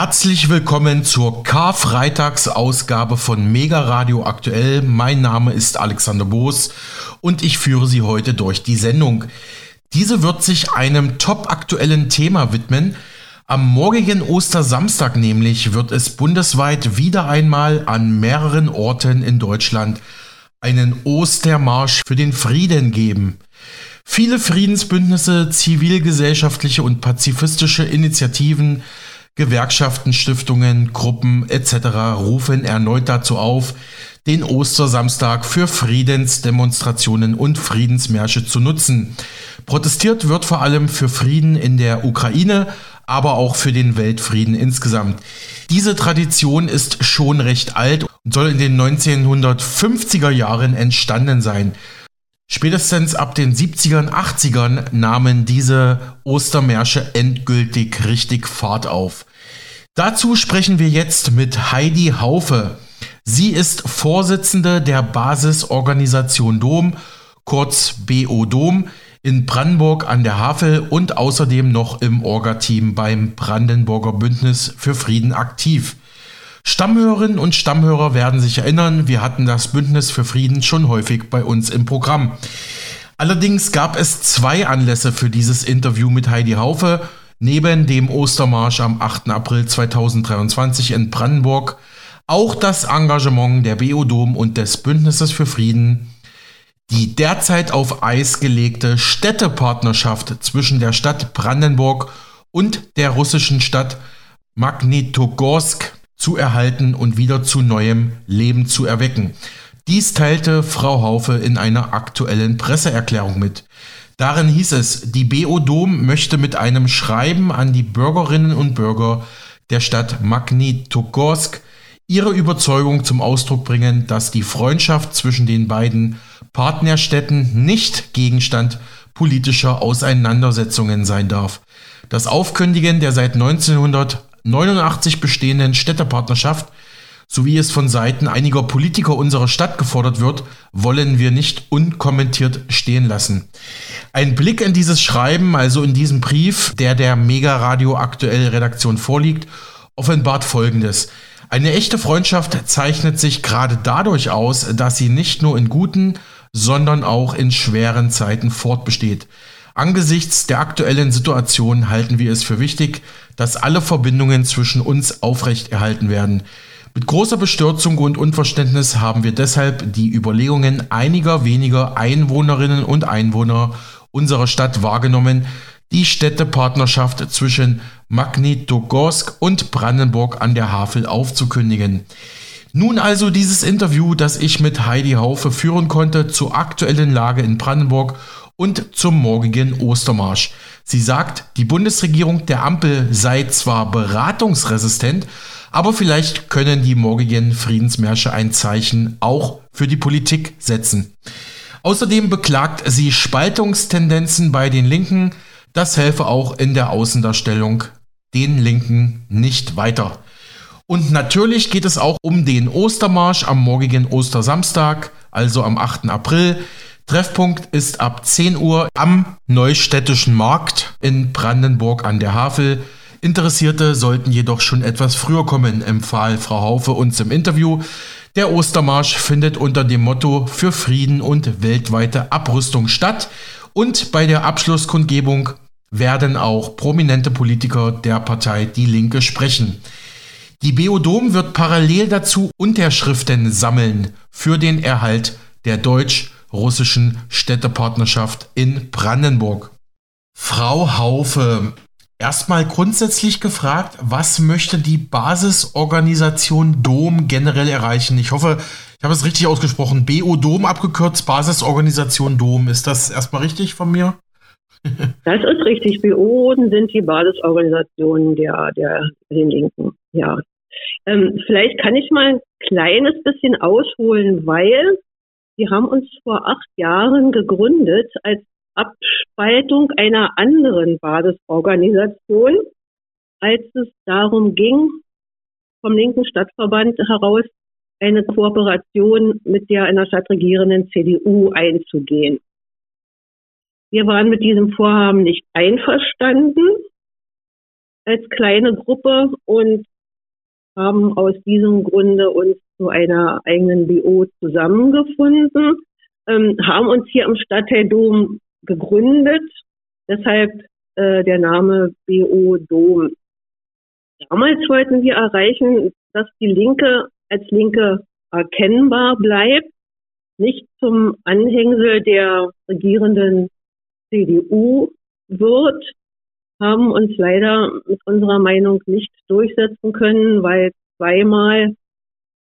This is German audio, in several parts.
Herzlich willkommen zur Karfreitagsausgabe von Mega Radio Aktuell. Mein Name ist Alexander Boos und ich führe Sie heute durch die Sendung. Diese wird sich einem top aktuellen Thema widmen. Am morgigen Ostersamstag nämlich wird es bundesweit wieder einmal an mehreren Orten in Deutschland einen Ostermarsch für den Frieden geben. Viele Friedensbündnisse, zivilgesellschaftliche und pazifistische Initiativen Gewerkschaften, Stiftungen, Gruppen etc. rufen erneut dazu auf, den Ostersamstag für Friedensdemonstrationen und Friedensmärsche zu nutzen. Protestiert wird vor allem für Frieden in der Ukraine, aber auch für den Weltfrieden insgesamt. Diese Tradition ist schon recht alt und soll in den 1950er Jahren entstanden sein. Spätestens ab den 70ern, 80ern nahmen diese Ostermärsche endgültig richtig Fahrt auf. Dazu sprechen wir jetzt mit Heidi Haufe. Sie ist Vorsitzende der Basisorganisation Dom, kurz BO Dom, in Brandenburg an der Havel und außerdem noch im Orga-Team beim Brandenburger Bündnis für Frieden aktiv. Stammhörerinnen und Stammhörer werden sich erinnern, wir hatten das Bündnis für Frieden schon häufig bei uns im Programm. Allerdings gab es zwei Anlässe für dieses Interview mit Heidi Haufe. Neben dem Ostermarsch am 8. April 2023 in Brandenburg auch das Engagement der BO-Dom und des Bündnisses für Frieden, die derzeit auf Eis gelegte Städtepartnerschaft zwischen der Stadt Brandenburg und der russischen Stadt Magnitogorsk zu erhalten und wieder zu neuem Leben zu erwecken. Dies teilte Frau Haufe in einer aktuellen Presseerklärung mit. Darin hieß es, die BO Dom möchte mit einem Schreiben an die Bürgerinnen und Bürger der Stadt Magnitogorsk ihre Überzeugung zum Ausdruck bringen, dass die Freundschaft zwischen den beiden Partnerstädten nicht Gegenstand politischer Auseinandersetzungen sein darf. Das Aufkündigen der seit 1900 89 bestehenden Städtepartnerschaft, so wie es von Seiten einiger Politiker unserer Stadt gefordert wird, wollen wir nicht unkommentiert stehen lassen. Ein Blick in dieses Schreiben, also in diesen Brief, der der Mega Radio aktuell Redaktion vorliegt, offenbart Folgendes. Eine echte Freundschaft zeichnet sich gerade dadurch aus, dass sie nicht nur in guten, sondern auch in schweren Zeiten fortbesteht. Angesichts der aktuellen Situation halten wir es für wichtig, dass alle Verbindungen zwischen uns aufrechterhalten werden. Mit großer Bestürzung und Unverständnis haben wir deshalb die Überlegungen einiger weniger Einwohnerinnen und Einwohner unserer Stadt wahrgenommen, die Städtepartnerschaft zwischen Magnitogorsk und Brandenburg an der Havel aufzukündigen. Nun also dieses Interview, das ich mit Heidi Haufe führen konnte zur aktuellen Lage in Brandenburg und zum morgigen Ostermarsch. Sie sagt, die Bundesregierung der Ampel sei zwar beratungsresistent, aber vielleicht können die morgigen Friedensmärsche ein Zeichen auch für die Politik setzen. Außerdem beklagt sie Spaltungstendenzen bei den Linken. Das helfe auch in der Außendarstellung den Linken nicht weiter. Und natürlich geht es auch um den Ostermarsch am morgigen Ostersamstag, also am 8. April. Treffpunkt ist ab 10 Uhr am Neustädtischen Markt in Brandenburg an der Havel. Interessierte sollten jedoch schon etwas früher kommen, empfahl Frau Haufe uns im Interview. Der Ostermarsch findet unter dem Motto für Frieden und weltweite Abrüstung statt und bei der Abschlusskundgebung werden auch prominente Politiker der Partei Die Linke sprechen. Die Beodom wird parallel dazu Unterschriften sammeln für den Erhalt der deutsch- russischen Städtepartnerschaft in Brandenburg. Frau Haufe, erstmal grundsätzlich gefragt, was möchte die Basisorganisation Dom generell erreichen? Ich hoffe, ich habe es richtig ausgesprochen. BO Dom abgekürzt, Basisorganisation Dom. Ist das erstmal richtig von mir? Das ist richtig. BO sind die Basisorganisationen der, der den Linken. Ja. Ähm, vielleicht kann ich mal ein kleines bisschen ausholen, weil wir haben uns vor acht Jahren gegründet als Abspaltung einer anderen Basisorganisation, als es darum ging, vom linken Stadtverband heraus eine Kooperation mit der in der Stadt regierenden CDU einzugehen. Wir waren mit diesem Vorhaben nicht einverstanden. als kleine Gruppe und haben aus diesem Grunde uns zu einer eigenen BO zusammengefunden, ähm, haben uns hier im Stadtteil Dom gegründet, deshalb äh, der Name BO Dom. Damals wollten wir erreichen, dass die Linke als Linke erkennbar bleibt, nicht zum Anhängsel der regierenden CDU wird, haben uns leider mit unserer Meinung nicht durchsetzen können, weil zweimal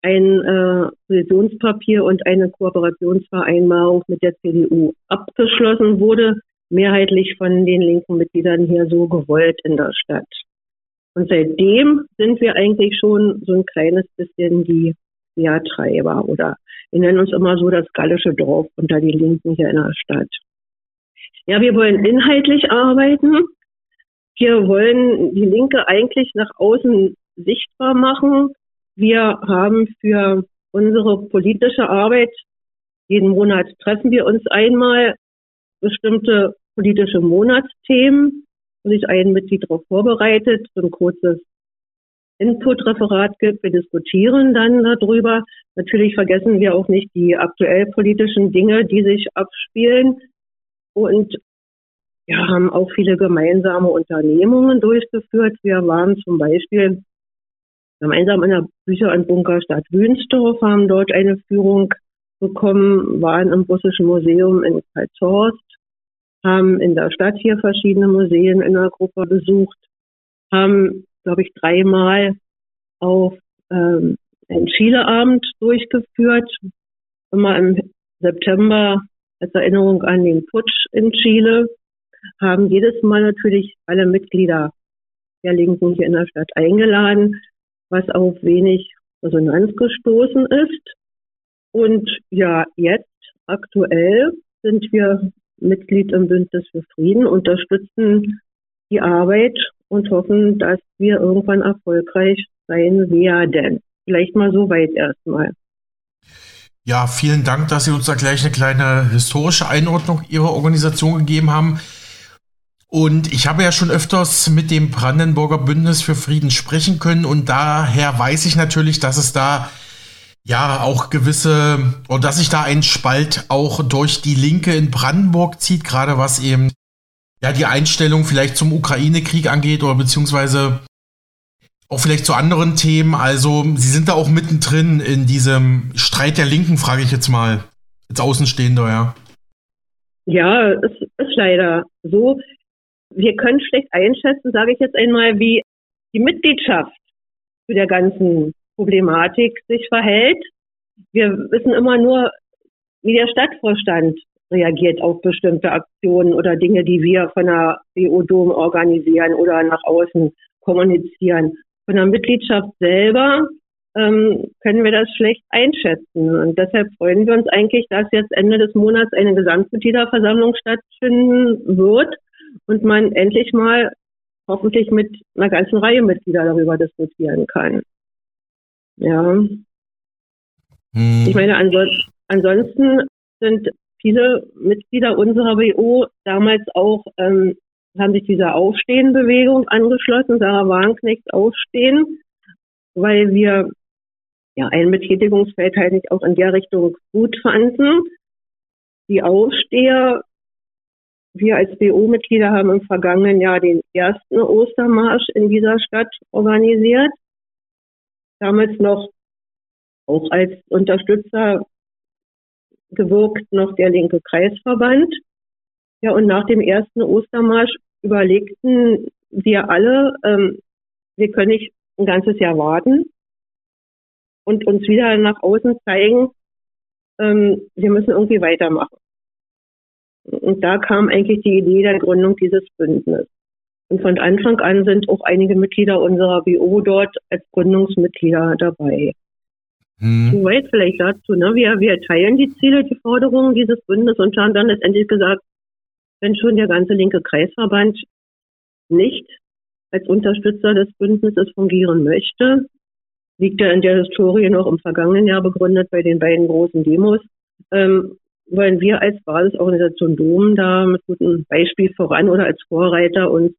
ein äh, Positionspapier und eine Kooperationsvereinbarung mit der CDU abgeschlossen wurde, mehrheitlich von den linken Mitgliedern hier so gewollt in der Stadt. Und seitdem sind wir eigentlich schon so ein kleines bisschen die Quertreiber oder wir nennen uns immer so das gallische Dorf unter die Linken hier in der Stadt. Ja, wir wollen inhaltlich arbeiten. Wir wollen die Linke eigentlich nach außen sichtbar machen. Wir haben für unsere politische Arbeit, jeden Monat treffen wir uns einmal, bestimmte politische Monatsthemen, wo sich ein Mitglied darauf vorbereitet, so ein kurzes Input-Referat gibt. Wir diskutieren dann darüber. Natürlich vergessen wir auch nicht die aktuell politischen Dinge, die sich abspielen. Und wir haben auch viele gemeinsame Unternehmungen durchgeführt. Wir waren zum Beispiel gemeinsam in der Bücher- und Bunkerstadt Wünstorf, haben dort eine Führung bekommen, waren im Russischen Museum in Karlshorst, haben in der Stadt hier verschiedene Museen in der Gruppe besucht, haben, glaube ich, dreimal auf ähm, einen Chileabend durchgeführt, immer im September als Erinnerung an den Putsch in Chile, haben jedes Mal natürlich alle Mitglieder der Linken hier in der Stadt eingeladen, was auf wenig Resonanz gestoßen ist. Und ja, jetzt aktuell sind wir Mitglied im Bündnis für Frieden, unterstützen die Arbeit und hoffen, dass wir irgendwann erfolgreich sein werden. Vielleicht mal so weit erstmal. Ja, vielen Dank, dass Sie uns da gleich eine kleine historische Einordnung Ihrer Organisation gegeben haben. Und ich habe ja schon öfters mit dem Brandenburger Bündnis für Frieden sprechen können und daher weiß ich natürlich, dass es da ja auch gewisse, oder dass sich da ein Spalt auch durch die Linke in Brandenburg zieht, gerade was eben ja die Einstellung vielleicht zum Ukraine-Krieg angeht oder beziehungsweise auch vielleicht zu anderen Themen. Also Sie sind da auch mittendrin in diesem Streit der Linken, frage ich jetzt mal, als Außenstehender, ja. Ja, es ist leider so. Wir können schlecht einschätzen, sage ich jetzt einmal, wie die Mitgliedschaft zu der ganzen Problematik sich verhält. Wir wissen immer nur, wie der Stadtvorstand reagiert auf bestimmte Aktionen oder Dinge, die wir von der BO-Dom organisieren oder nach außen kommunizieren. Von der Mitgliedschaft selber ähm, können wir das schlecht einschätzen. Und deshalb freuen wir uns eigentlich, dass jetzt Ende des Monats eine Gesamtmitgliederversammlung stattfinden wird und man endlich mal hoffentlich mit einer ganzen Reihe Mitglieder darüber diskutieren kann. Ja. Hm. Ich meine, ansonsten, ansonsten sind viele Mitglieder unserer WO damals auch, ähm, haben sich dieser Aufstehenbewegung angeschlossen, Sarah Wagenknecht Aufstehen, weil wir ja ein Betätigungsfeld halt nicht auch in der Richtung gut fanden. Die Aufsteher wir als BO-Mitglieder haben im vergangenen Jahr den ersten Ostermarsch in dieser Stadt organisiert. Damals noch auch als Unterstützer gewirkt noch der linke Kreisverband. Ja, und nach dem ersten Ostermarsch überlegten wir alle, ähm, wir können nicht ein ganzes Jahr warten und uns wieder nach außen zeigen, ähm, wir müssen irgendwie weitermachen. Und da kam eigentlich die Idee der Gründung dieses Bündnisses. Und von Anfang an sind auch einige Mitglieder unserer BO dort als Gründungsmitglieder dabei. Hm. Soweit vielleicht dazu. Ne? Wir, wir teilen die Ziele, die Forderungen dieses Bündnisses und haben dann letztendlich gesagt, wenn schon der ganze linke Kreisverband nicht als Unterstützer des Bündnisses fungieren möchte, liegt er in der Historie noch im vergangenen Jahr begründet bei den beiden großen Demos, ähm, wollen wir als Basisorganisation Dom da mit gutem Beispiel voran oder als Vorreiter uns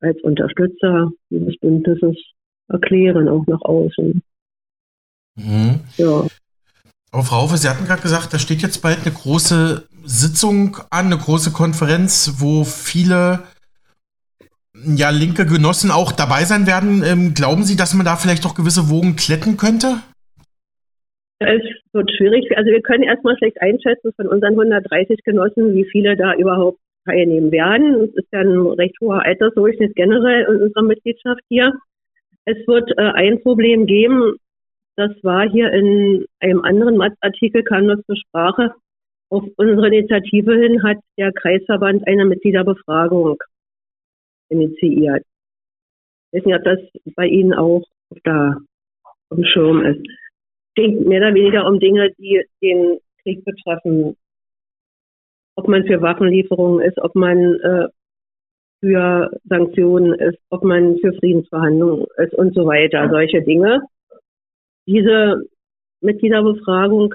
als Unterstützer dieses Bündnisses erklären, auch nach außen. Mhm. Ja. Aber Frau Haufe, Sie hatten gerade gesagt, da steht jetzt bald eine große Sitzung an, eine große Konferenz, wo viele ja, linke Genossen auch dabei sein werden. Ähm, glauben Sie, dass man da vielleicht auch gewisse Wogen kletten könnte? Es wird schwierig. Also wir können erstmal schlecht einschätzen von unseren 130 Genossen, wie viele da überhaupt teilnehmen werden. Es ist ja ein recht hoher Altersdurchschnitt generell in unserer Mitgliedschaft hier. Es wird äh, ein Problem geben, das war hier in einem anderen Artikel, kam das zur Sprache. Auf unsere Initiative hin hat der Kreisverband eine Mitgliederbefragung initiiert. Ich weiß nicht, ob das bei Ihnen auch da im Schirm ist. Es geht mehr oder weniger um Dinge, die den Krieg betreffen. Ob man für Waffenlieferungen ist, ob man äh, für Sanktionen ist, ob man für Friedensverhandlungen ist und so weiter. Solche Dinge. Diese Mitgliederbefragung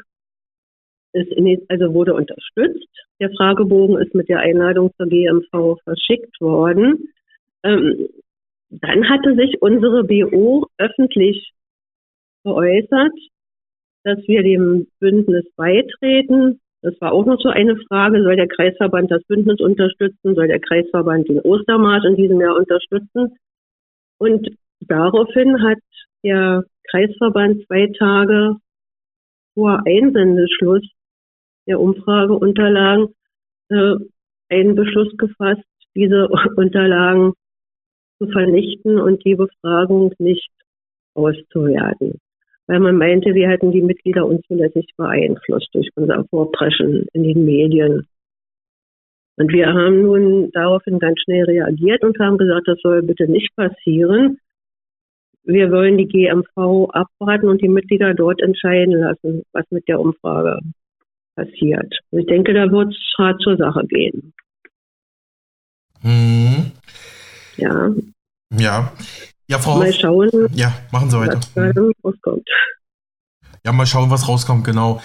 ist in, also wurde unterstützt. Der Fragebogen ist mit der Einladung zur GMV verschickt worden. Ähm, dann hatte sich unsere BO öffentlich geäußert, dass wir dem Bündnis beitreten. Das war auch noch so eine Frage, soll der Kreisverband das Bündnis unterstützen, soll der Kreisverband den Ostermarsch in diesem Jahr unterstützen? Und daraufhin hat der Kreisverband zwei Tage vor Einsendeschluss der Umfrageunterlagen äh, einen Beschluss gefasst, diese Unterlagen zu vernichten und die Befragung nicht auszuwerten. Weil man meinte, wir hätten die Mitglieder unzulässig beeinflusst durch unser Vorpreschen in den Medien. Und wir haben nun daraufhin ganz schnell reagiert und haben gesagt, das soll bitte nicht passieren. Wir wollen die GMV abwarten und die Mitglieder dort entscheiden lassen, was mit der Umfrage passiert. Und ich denke, da wird es hart zur Sache gehen. Mhm. Ja. Ja. Ja, Frau Mal schauen. Ja, machen Sie weiter. Ja, mal schauen, was rauskommt, genau.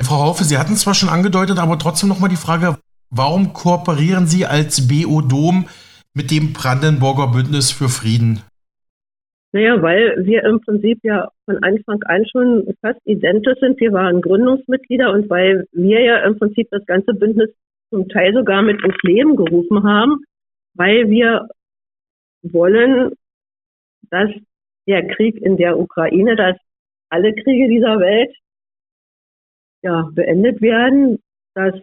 Frau Haufe, Sie hatten es zwar schon angedeutet, aber trotzdem nochmal die Frage, warum kooperieren Sie als BO Dom mit dem Brandenburger Bündnis für Frieden? Naja, weil wir im Prinzip ja von Anfang an schon fast identisch sind. Wir waren Gründungsmitglieder und weil wir ja im Prinzip das ganze Bündnis zum Teil sogar mit ins Leben gerufen haben, weil wir wollen, dass der Krieg in der Ukraine, dass alle Kriege dieser Welt ja, beendet werden, dass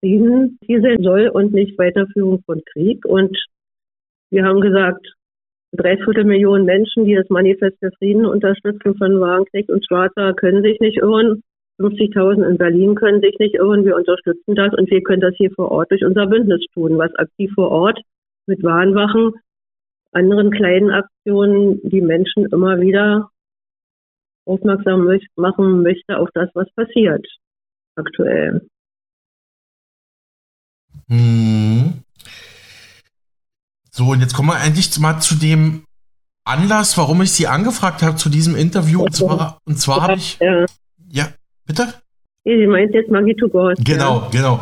Frieden hier soll und nicht Weiterführung von Krieg. Und wir haben gesagt, dreiviertel Millionen Menschen, die das Manifest für Frieden unterstützen von Wagenknecht und Schwarzer, können sich nicht irren. 50.000 in Berlin können sich nicht irren. Wir unterstützen das und wir können das hier vor Ort durch unser Bündnis tun, was aktiv vor Ort mit Warnwachen, anderen kleinen Aktionen die Menschen immer wieder aufmerksam machen möchte auf das, was passiert aktuell. Hm. So, und jetzt kommen wir endlich mal zu dem Anlass, warum ich Sie angefragt habe zu diesem Interview. Und zwar, und zwar habe ich. Ja. bitte? Sie meint jetzt Maggie to God. Genau, ja. genau.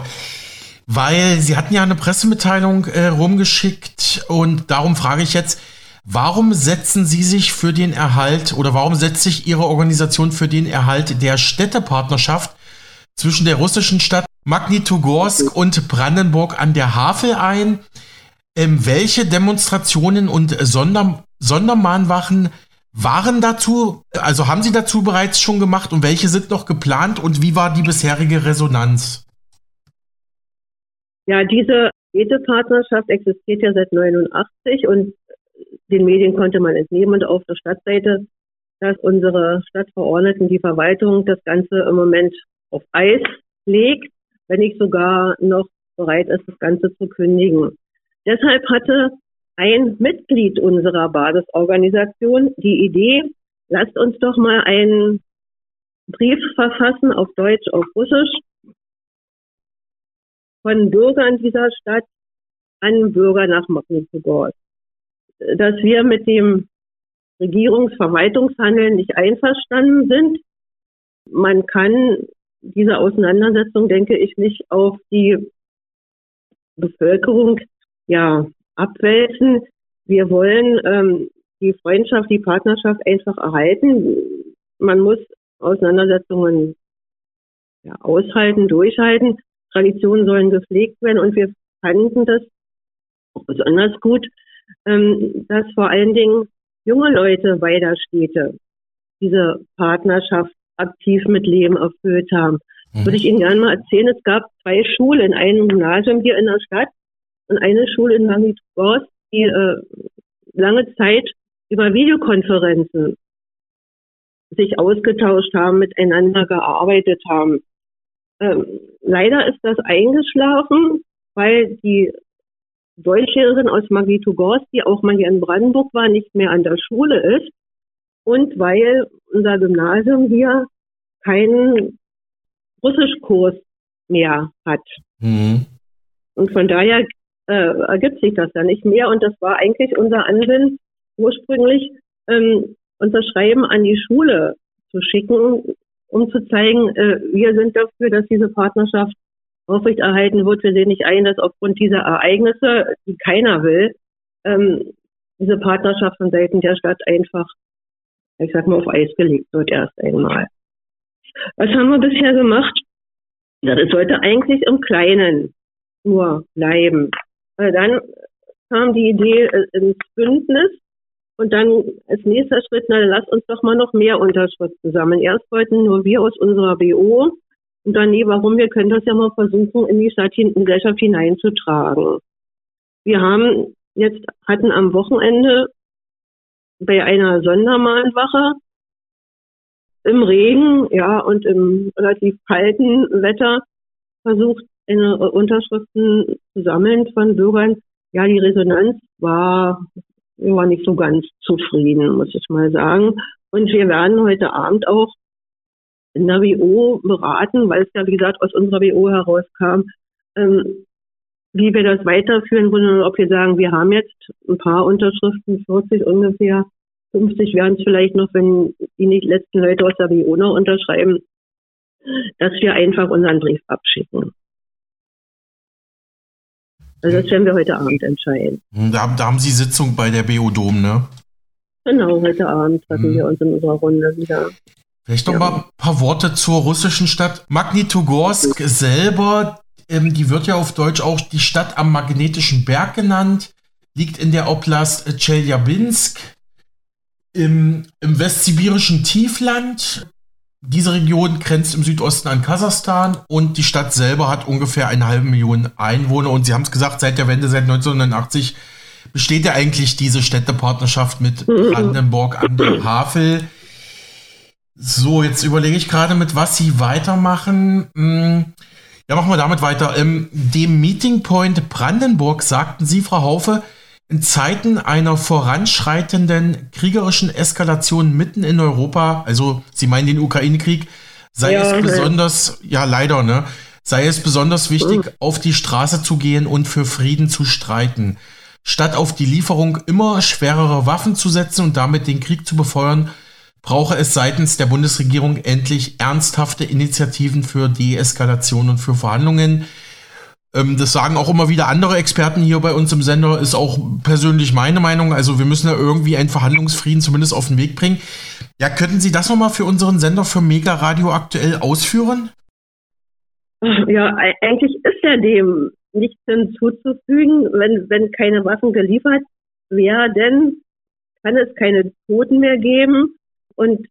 Weil Sie hatten ja eine Pressemitteilung äh, rumgeschickt und darum frage ich jetzt, warum setzen Sie sich für den Erhalt oder warum setzt sich Ihre Organisation für den Erhalt der Städtepartnerschaft zwischen der russischen Stadt Magnitogorsk und Brandenburg an der Havel ein? Ähm, welche Demonstrationen und Sonder Sondermahnwachen waren dazu, also haben Sie dazu bereits schon gemacht und welche sind noch geplant und wie war die bisherige Resonanz? Ja, diese Städtepartnerschaft existiert ja seit 89 und den Medien konnte man entnehmen und auf der Stadtseite, dass unsere Stadtverordneten, die Verwaltung das Ganze im Moment auf Eis legt, wenn nicht sogar noch bereit ist, das Ganze zu kündigen. Deshalb hatte ein Mitglied unserer Basisorganisation die Idee, lasst uns doch mal einen Brief verfassen auf Deutsch, auf Russisch von Bürgern dieser Stadt an Bürger nach Magnitogorsk, dass wir mit dem Regierungsverwaltungshandeln nicht einverstanden sind. Man kann diese Auseinandersetzung, denke ich, nicht auf die Bevölkerung ja, abwälzen. wir wollen ähm, die Freundschaft, die Partnerschaft einfach erhalten. Man muss Auseinandersetzungen ja, aushalten, durchhalten. Traditionen sollen gepflegt werden und wir fanden das besonders gut, ähm, dass vor allen Dingen junge Leute beider Städte diese Partnerschaft aktiv mit Leben erfüllt haben. Mhm. Würde ich Ihnen gerne mal erzählen, es gab zwei Schulen, ein Gymnasium hier in der Stadt und eine Schule in Magnitogorsk, die äh, lange Zeit über Videokonferenzen sich ausgetauscht haben, miteinander gearbeitet haben. Ähm, leider ist das eingeschlafen, weil die Deutschlehrerin aus Magnitogorsk, die auch mal hier in Brandenburg war, nicht mehr an der Schule ist und weil unser Gymnasium hier keinen Russischkurs mehr hat. Mhm. Und von daher äh, ergibt sich das ja nicht mehr. Und das war eigentlich unser Ansinnen, ursprünglich ähm, unser Schreiben an die Schule zu schicken, um zu zeigen, äh, wir sind dafür, dass diese Partnerschaft aufrechterhalten wird. Wir sehen nicht ein, dass aufgrund dieser Ereignisse, die keiner will, ähm, diese Partnerschaft von Seiten der Stadt einfach, ich sag mal, auf Eis gelegt wird erst einmal. Was haben wir bisher gemacht? Das sollte eigentlich im Kleinen nur bleiben. Dann kam die Idee äh, ins Bündnis und dann als nächster Schritt, na, lass uns doch mal noch mehr Unterschriften sammeln. Erst wollten nur wir aus unserer BO und dann, nee, warum? Wir können das ja mal versuchen, in die Stadtgesellschaft hineinzutragen. Wir haben jetzt, hatten am Wochenende bei einer Sondermahnwache im Regen, ja, und im relativ kalten Wetter versucht, eine Unterschriften zu sammeln von Bürgern. Ja, die Resonanz war, war nicht so ganz zufrieden, muss ich mal sagen. Und wir werden heute Abend auch in der WO beraten, weil es ja, wie gesagt, aus unserer WO herauskam, ähm, wie wir das weiterführen wollen, ob wir sagen, wir haben jetzt ein paar Unterschriften, 40 ungefähr, 50 werden es vielleicht noch, wenn die nicht letzten Leute aus der WO noch unterschreiben, dass wir einfach unseren Brief abschicken. Also das werden wir heute Abend entscheiden. Hm, da, da haben Sie Sitzung bei der BO Dom, ne? Genau, heute Abend treffen hm. wir uns in unserer Runde wieder. Vielleicht noch ja. mal ein paar Worte zur russischen Stadt. Magnitogorsk ja. selber, ähm, die wird ja auf Deutsch auch die Stadt am magnetischen Berg genannt, liegt in der Oblast Tscheljabinsk im, im westsibirischen Tiefland. Diese Region grenzt im Südosten an Kasachstan und die Stadt selber hat ungefähr eine halbe Million Einwohner. Und Sie haben es gesagt, seit der Wende, seit 1989 besteht ja eigentlich diese Städtepartnerschaft mit mhm. Brandenburg an der Havel. So, jetzt überlege ich gerade, mit was Sie weitermachen. Hm, ja, machen wir damit weiter. Im dem Meeting Point Brandenburg sagten Sie, Frau Haufe, in Zeiten einer voranschreitenden kriegerischen Eskalation mitten in Europa, also Sie meinen den Ukraine-Krieg, sei ja, es besonders, ja. ja leider, ne, sei es besonders wichtig, mhm. auf die Straße zu gehen und für Frieden zu streiten. Statt auf die Lieferung immer schwerere Waffen zu setzen und damit den Krieg zu befeuern, brauche es seitens der Bundesregierung endlich ernsthafte Initiativen für Deeskalation und für Verhandlungen. Ähm, das sagen auch immer wieder andere Experten hier bei uns im Sender, ist auch persönlich meine Meinung. Also wir müssen ja irgendwie einen Verhandlungsfrieden zumindest auf den Weg bringen. Ja, könnten Sie das nochmal für unseren Sender für Mega Radio aktuell ausführen? Ja, eigentlich ist ja dem nichts hinzuzufügen, wenn, wenn keine Waffen geliefert werden, kann es keine Toten mehr geben. Und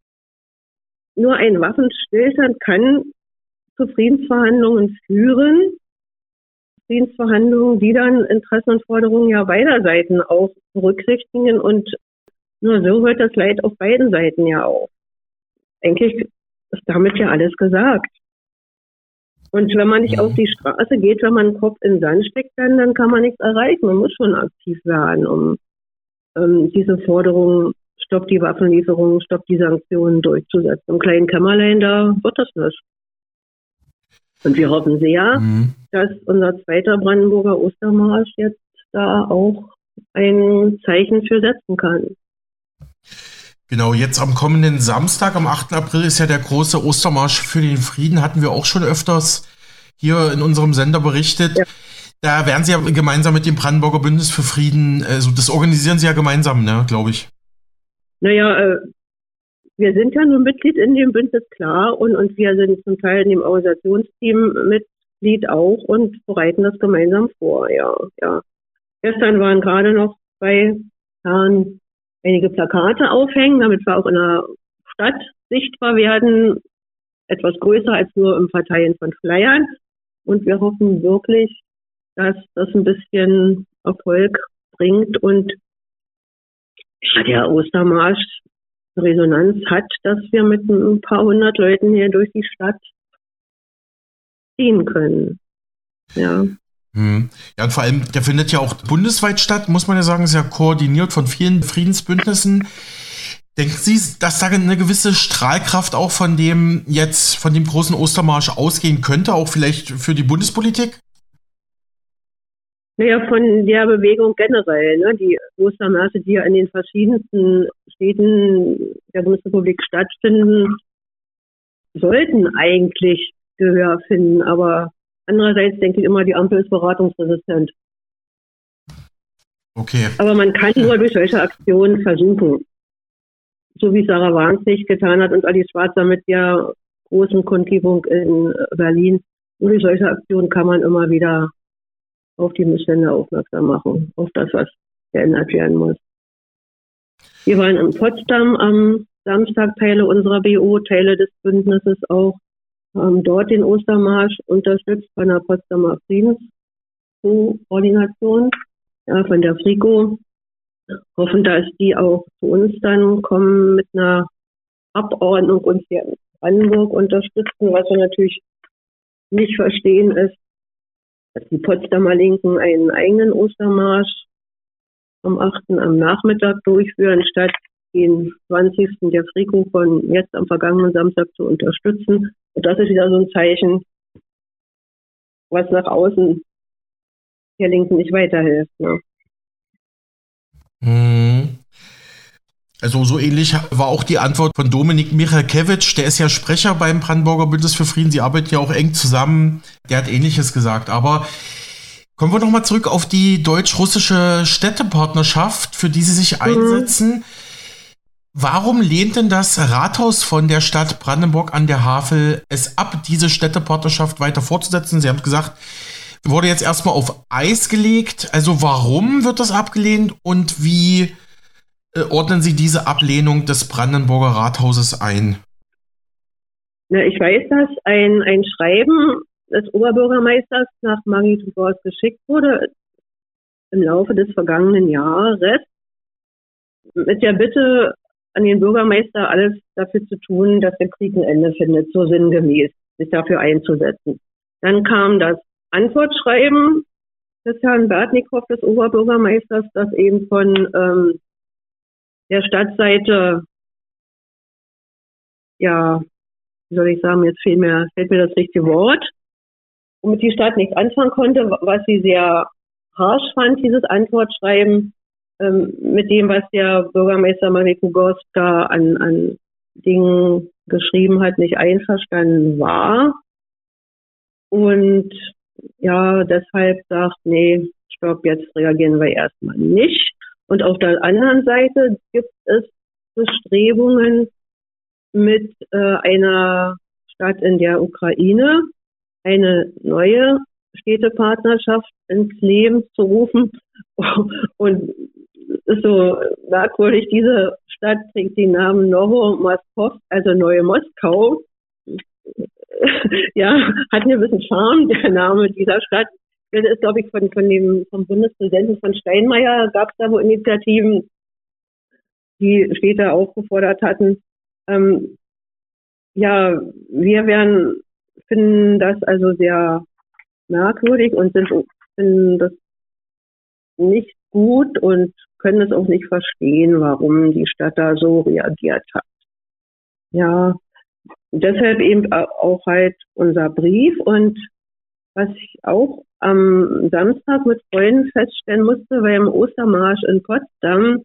nur ein Waffenstillstand kann zu Friedensverhandlungen führen. Friedensverhandlungen, die dann Interessen und Forderungen ja beider Seiten auch berücksichtigen und nur so hört das Leid auf beiden Seiten ja auf. Eigentlich ist damit ja alles gesagt. Und wenn man nicht auf die Straße geht, wenn man den Kopf in den Sand steckt, dann, dann kann man nichts erreichen. Man muss schon aktiv werden, um ähm, diese Forderungen Stopp die Waffenlieferungen, Stopp die Sanktionen durchzusetzen. Im kleinen Kämmerlein, da wird das nicht. Und wir hoffen sehr, mhm. dass unser zweiter Brandenburger Ostermarsch jetzt da auch ein Zeichen für setzen kann. Genau, jetzt am kommenden Samstag, am 8. April, ist ja der große Ostermarsch für den Frieden. Hatten wir auch schon öfters hier in unserem Sender berichtet. Ja. Da werden Sie ja gemeinsam mit dem Brandenburger Bündnis für Frieden, also das organisieren Sie ja gemeinsam, ne, glaube ich. Naja, äh, wir sind ja nun Mitglied in dem Bündnis, klar, und, und wir sind zum Teil in dem Organisationsteam Mitglied auch und bereiten das gemeinsam vor, ja, ja. Gestern waren gerade noch zwei Herren einige Plakate aufhängen, damit wir auch in der Stadt sichtbar werden, etwas größer als nur im Verteilen von Flyern. Und wir hoffen wirklich, dass das ein bisschen Erfolg bringt und ja, der Ostermarsch Resonanz hat, dass wir mit ein paar hundert Leuten hier durch die Stadt ziehen können. Ja. Hm. Ja, und vor allem, der findet ja auch bundesweit statt, muss man ja sagen, ja koordiniert von vielen Friedensbündnissen. Denken Sie, dass da eine gewisse Strahlkraft auch von dem jetzt, von dem großen Ostermarsch ausgehen könnte, auch vielleicht für die Bundespolitik? Naja, von der Bewegung generell. Ne? Die Ostermärsche, die ja in den verschiedensten Städten der Bundesrepublik stattfinden, sollten eigentlich Gehör finden. Aber andererseits denke ich immer, die Ampel ist beratungsresistent. Okay. Aber man kann nur durch solche Aktionen versuchen, so wie Sarah Warnsig getan hat und Alice Schwarzer mit der großen Kundgebung in Berlin. Nur durch solche Aktionen kann man immer wieder auf die Missstände aufmerksam machen, auf das, was geändert werden muss. Wir waren in Potsdam am Samstag Teile unserer BO, Teile des Bündnisses auch, haben dort den Ostermarsch unterstützt von der Potsdamer Friedenskoordination, ja, von der FRICO. Hoffen, dass die auch zu uns dann kommen mit einer Abordnung und hier in Brandenburg unterstützen. Was wir natürlich nicht verstehen ist, dass die Potsdamer Linken einen eigenen Ostermarsch am 8. am Nachmittag durchführen, statt den 20. der Frico von jetzt am vergangenen Samstag zu unterstützen. Und das ist wieder so ein Zeichen, was nach außen der Linken nicht weiterhilft. Ne? Hm. Also so ähnlich war auch die Antwort von Dominik Michalkiewicz, der ist ja Sprecher beim Brandenburger Bündnis für Frieden. Sie arbeiten ja auch eng zusammen. Der hat ähnliches gesagt. Aber kommen wir nochmal zurück auf die deutsch-russische Städtepartnerschaft, für die Sie sich mhm. einsetzen. Warum lehnt denn das Rathaus von der Stadt Brandenburg an der Havel es ab, diese Städtepartnerschaft weiter fortzusetzen? Sie haben gesagt, wurde jetzt erstmal auf Eis gelegt. Also warum wird das abgelehnt und wie ordnen Sie diese Ablehnung des Brandenburger Rathauses ein? Na, ich weiß, dass ein, ein Schreiben des Oberbürgermeisters nach Magnitogorsk geschickt wurde im Laufe des vergangenen Jahres mit der Bitte an den Bürgermeister, alles dafür zu tun, dass der Krieg ein Ende findet, so sinngemäß, sich dafür einzusetzen. Dann kam das Antwortschreiben des Herrn Bertnikow, des Oberbürgermeisters, das eben von ähm, der Stadtseite, ja, wie soll ich sagen, jetzt fehlt mir, fällt mir das richtige Wort, womit die Stadt nichts anfangen konnte, was sie sehr harsch fand, dieses Antwortschreiben, ähm, mit dem, was der Bürgermeister Mariko Gost da an, an Dingen geschrieben hat, nicht einverstanden war. Und ja, deshalb sagt, nee, stopp, jetzt reagieren wir erstmal nicht. Und auf der anderen Seite gibt es Bestrebungen mit äh, einer Stadt in der Ukraine, eine neue Städtepartnerschaft ins Leben zu rufen. Und es ist so merkwürdig, diese Stadt trägt den Namen Novo Moskov, also Neue Moskau. ja, hat ein bisschen Charme, der Name dieser Stadt. Das ist, glaube ich, von, von dem, vom Bundespräsidenten von Steinmeier gab es da wo Initiativen, die später aufgefordert hatten. Ähm, ja, wir werden, finden das also sehr merkwürdig und sind, finden das nicht gut und können es auch nicht verstehen, warum die Stadt da so reagiert hat. Ja, deshalb eben auch halt unser Brief und was ich auch am Samstag mit Freunden feststellen musste, beim Ostermarsch in Potsdam,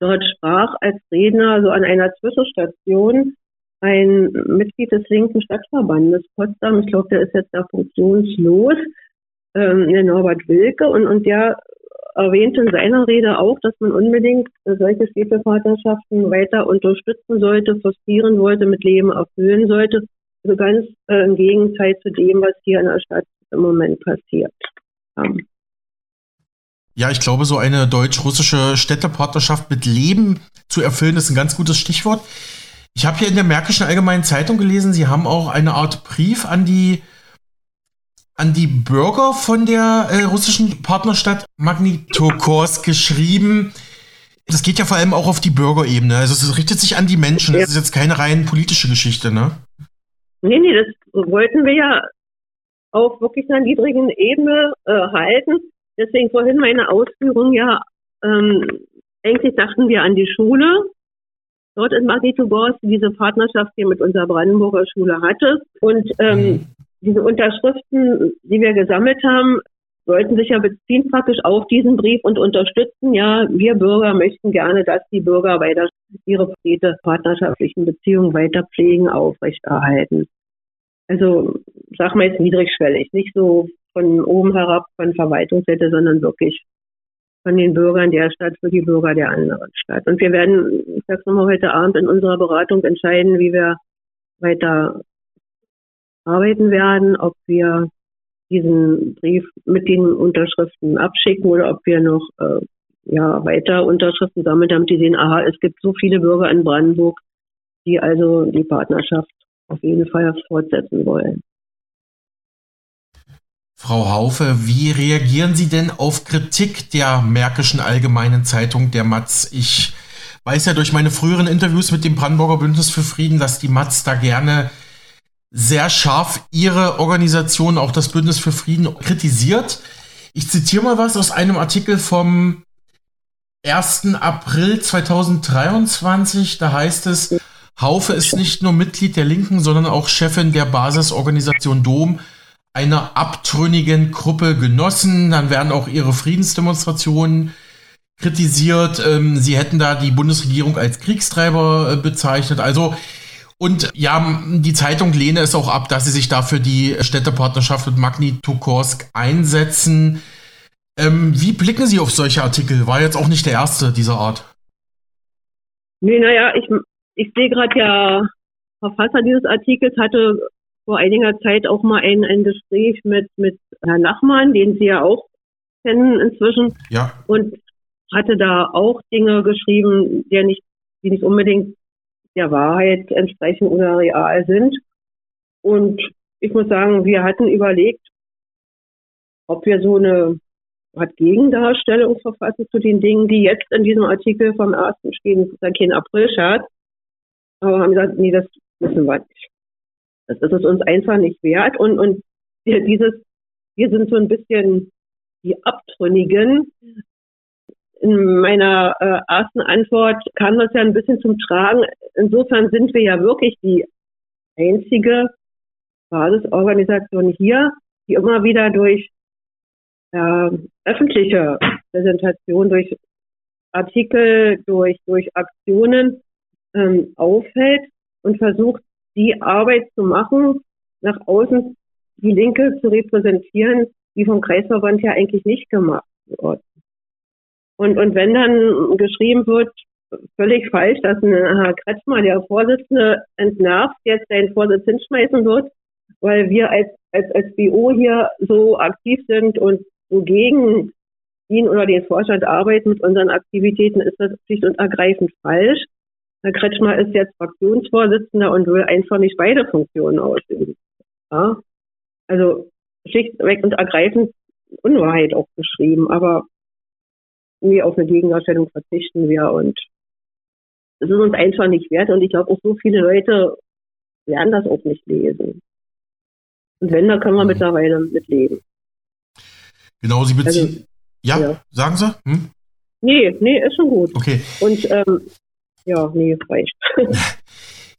dort sprach als Redner so an einer Zwischenstation ein Mitglied des linken Stadtverbandes Potsdam, ich glaube, der ist jetzt da funktionslos, ähm, der Norbert Wilke. Und, und der erwähnte in seiner Rede auch, dass man unbedingt solche Städtepartnerschaften weiter unterstützen sollte, forcieren wollte, mit Leben erfüllen sollte. Also ganz äh, im Gegenteil zu dem, was hier in der Stadt im Moment passiert. Ja. Ja, ich glaube, so eine deutsch-russische Städtepartnerschaft mit Leben zu erfüllen, ist ein ganz gutes Stichwort. Ich habe hier in der Märkischen Allgemeinen Zeitung gelesen, Sie haben auch eine Art Brief an die an die Bürger von der äh, russischen Partnerstadt Magnitogorsk geschrieben. Das geht ja vor allem auch auf die Bürgerebene. Also es richtet sich an die Menschen. Das ist jetzt keine rein politische Geschichte, ne? Nee, nee, das wollten wir ja auf wirklich einer niedrigen Ebene äh, halten. Deswegen vorhin meine Ausführung ja, ähm, eigentlich dachten wir an die Schule, dort in Magnitogorsk, diese Partnerschaft hier mit unserer Brandenburger Schule hatte. Und ähm, mhm diese Unterschriften, die wir gesammelt haben, sollten sich ja beziehen praktisch auf diesen Brief und unterstützen. Ja, wir Bürger möchten gerne, dass die Bürger weiter ihre partnerschaftlichen Beziehungen weiter pflegen, aufrechterhalten. Also, sag mal jetzt niedrigschwellig, nicht so von oben herab, von Verwaltungsseite, sondern wirklich von den Bürgern der Stadt für die Bürger der anderen Stadt. Und wir werden, ich sag's nochmal heute Abend in unserer Beratung entscheiden, wie wir weiter arbeiten werden, ob wir diesen Brief mit den Unterschriften abschicken oder ob wir noch äh, ja, weiter Unterschriften sammeln, damit die sehen, aha, es gibt so viele Bürger in Brandenburg, die also die Partnerschaft auf jeden Fall fortsetzen wollen. Frau Haufe, wie reagieren Sie denn auf Kritik der Märkischen Allgemeinen Zeitung, der Matz? Ich weiß ja durch meine früheren Interviews mit dem Brandenburger Bündnis für Frieden, dass die Matz da gerne sehr scharf ihre Organisation, auch das Bündnis für Frieden, kritisiert. Ich zitiere mal was aus einem Artikel vom 1. April 2023. Da heißt es, Haufe ist nicht nur Mitglied der Linken, sondern auch Chefin der Basisorganisation Dom, einer abtrünnigen Gruppe Genossen. Dann werden auch ihre Friedensdemonstrationen kritisiert. Ähm, sie hätten da die Bundesregierung als Kriegstreiber äh, bezeichnet. Also und ja, die Zeitung lehne es auch ab, dass sie sich dafür die Städtepartnerschaft mit Magnitokorsk einsetzen. Ähm, wie blicken Sie auf solche Artikel? War jetzt auch nicht der erste dieser Art. Nee, naja, ich, ich sehe gerade ja, Verfasser dieses Artikels hatte vor einiger Zeit auch mal ein, ein Gespräch mit, mit Herrn Lachmann, den Sie ja auch kennen inzwischen. Ja. Und hatte da auch Dinge geschrieben, die nicht, die nicht unbedingt der Wahrheit entsprechen oder real sind. Und ich muss sagen, wir hatten überlegt, ob wir so eine Art Gegendarstellung verfassen zu den Dingen, die jetzt in diesem Artikel vom ersten stehen, das ist kein April-Chart. Aber haben gesagt, nee, das müssen wir nicht. Das ist es uns einfach nicht wert. Und, und dieses, wir sind so ein bisschen die Abtrünnigen, in meiner äh, ersten Antwort kam das ja ein bisschen zum Tragen. Insofern sind wir ja wirklich die einzige Basisorganisation hier, die immer wieder durch äh, öffentliche Präsentation, durch Artikel, durch, durch Aktionen ähm, aufhält und versucht, die Arbeit zu machen, nach außen die Linke zu repräsentieren, die vom Kreisverband ja eigentlich nicht gemacht wird. Und, und wenn dann geschrieben wird, völlig falsch, dass ein Herr Kretschmer, der Vorsitzende, entnervt, jetzt seinen Vorsitz hinschmeißen wird, weil wir als, als, als hier so aktiv sind und so gegen ihn oder den Vorstand arbeiten mit unseren Aktivitäten, ist das schlicht und ergreifend falsch. Herr Kretschmer ist jetzt Fraktionsvorsitzender und will einfach nicht beide Funktionen ausüben. Ja? Also schlichtweg und ergreifend Unwahrheit auch geschrieben. Aber nee, auf eine Gegendarstellung verzichten wir und es ist uns einfach nicht wert und ich glaube auch so viele Leute werden das auch nicht lesen. Und wenn, dann können wir mhm. mittlerweile mitleben. Genau, Sie beziehen. Also, ja, ja, sagen Sie? Hm? Nee, nee, ist schon gut. Okay. Und ähm, ja, nee, reicht.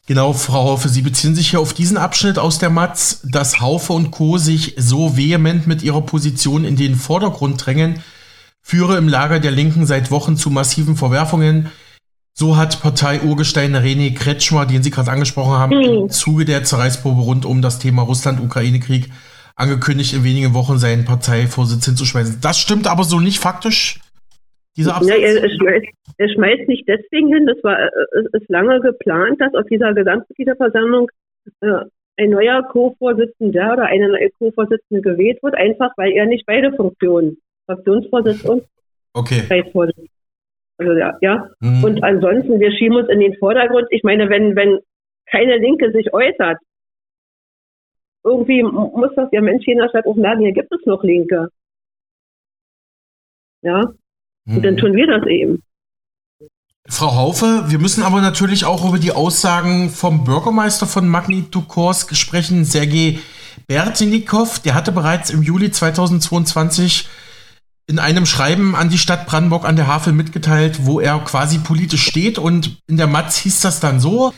Genau, Frau Haufe, Sie beziehen sich ja auf diesen Abschnitt aus der Matz, dass Haufe und Co. sich so vehement mit ihrer Position in den Vordergrund drängen, führe im Lager der Linken seit Wochen zu massiven Verwerfungen. So hat Partei-Urgestein René Kretschmer, den Sie gerade angesprochen haben, mhm. im Zuge der Zerreißprobe rund um das Thema Russland-Ukraine-Krieg angekündigt, in wenigen Wochen seinen Parteivorsitz hinzuschmeißen. Das stimmt aber so nicht faktisch, dieser Absatz? Ja, er, schmeißt, er, schmeißt, nicht deswegen hin, das war, es ist lange geplant, dass auf dieser Gesamtmitgliederversammlung äh, ein neuer Co-Vorsitzender oder eine neue Co-Vorsitzende gewählt wird, einfach weil er nicht beide Funktionen, Fraktionsvorsitzender und okay. Parteivorsitzender. Also ja, ja. Mhm. Und ansonsten, wir schieben uns in den Vordergrund. Ich meine, wenn, wenn keine Linke sich äußert, irgendwie muss das der Mensch der Stadt auch merken, hier gibt es noch Linke. Ja. Mhm. Und dann mhm. tun wir das eben. Frau Haufe, wir müssen aber natürlich auch über die Aussagen vom Bürgermeister von Magnitokorsk sprechen, Sergei Bertinikow. Der hatte bereits im Juli 2022 in einem Schreiben an die Stadt Brandenburg an der Havel mitgeteilt, wo er quasi politisch steht. Und in der Matz hieß das dann so,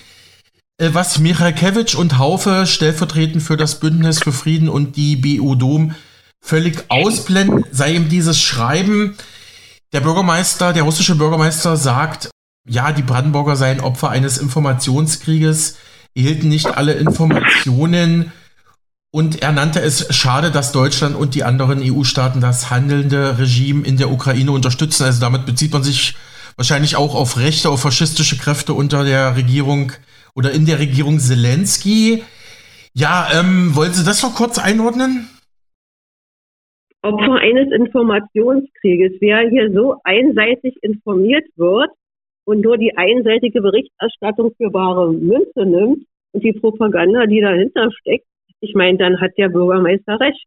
äh, was Michalkewitsch und Haufe stellvertretend für das Bündnis für Frieden und die BU Dom völlig ausblenden, sei ihm dieses Schreiben. Der Bürgermeister, der russische Bürgermeister sagt, ja, die Brandenburger seien Opfer eines Informationskrieges, erhielten nicht alle Informationen und er nannte es schade, dass Deutschland und die anderen EU-Staaten das handelnde Regime in der Ukraine unterstützen. Also damit bezieht man sich wahrscheinlich auch auf rechte, auf faschistische Kräfte unter der Regierung oder in der Regierung Zelensky. Ja, ähm, wollen Sie das noch kurz einordnen? Opfer eines Informationskrieges. Wer hier so einseitig informiert wird, und nur die einseitige Berichterstattung für wahre Münze nimmt und die Propaganda, die dahinter steckt, ich meine, dann hat der Bürgermeister recht.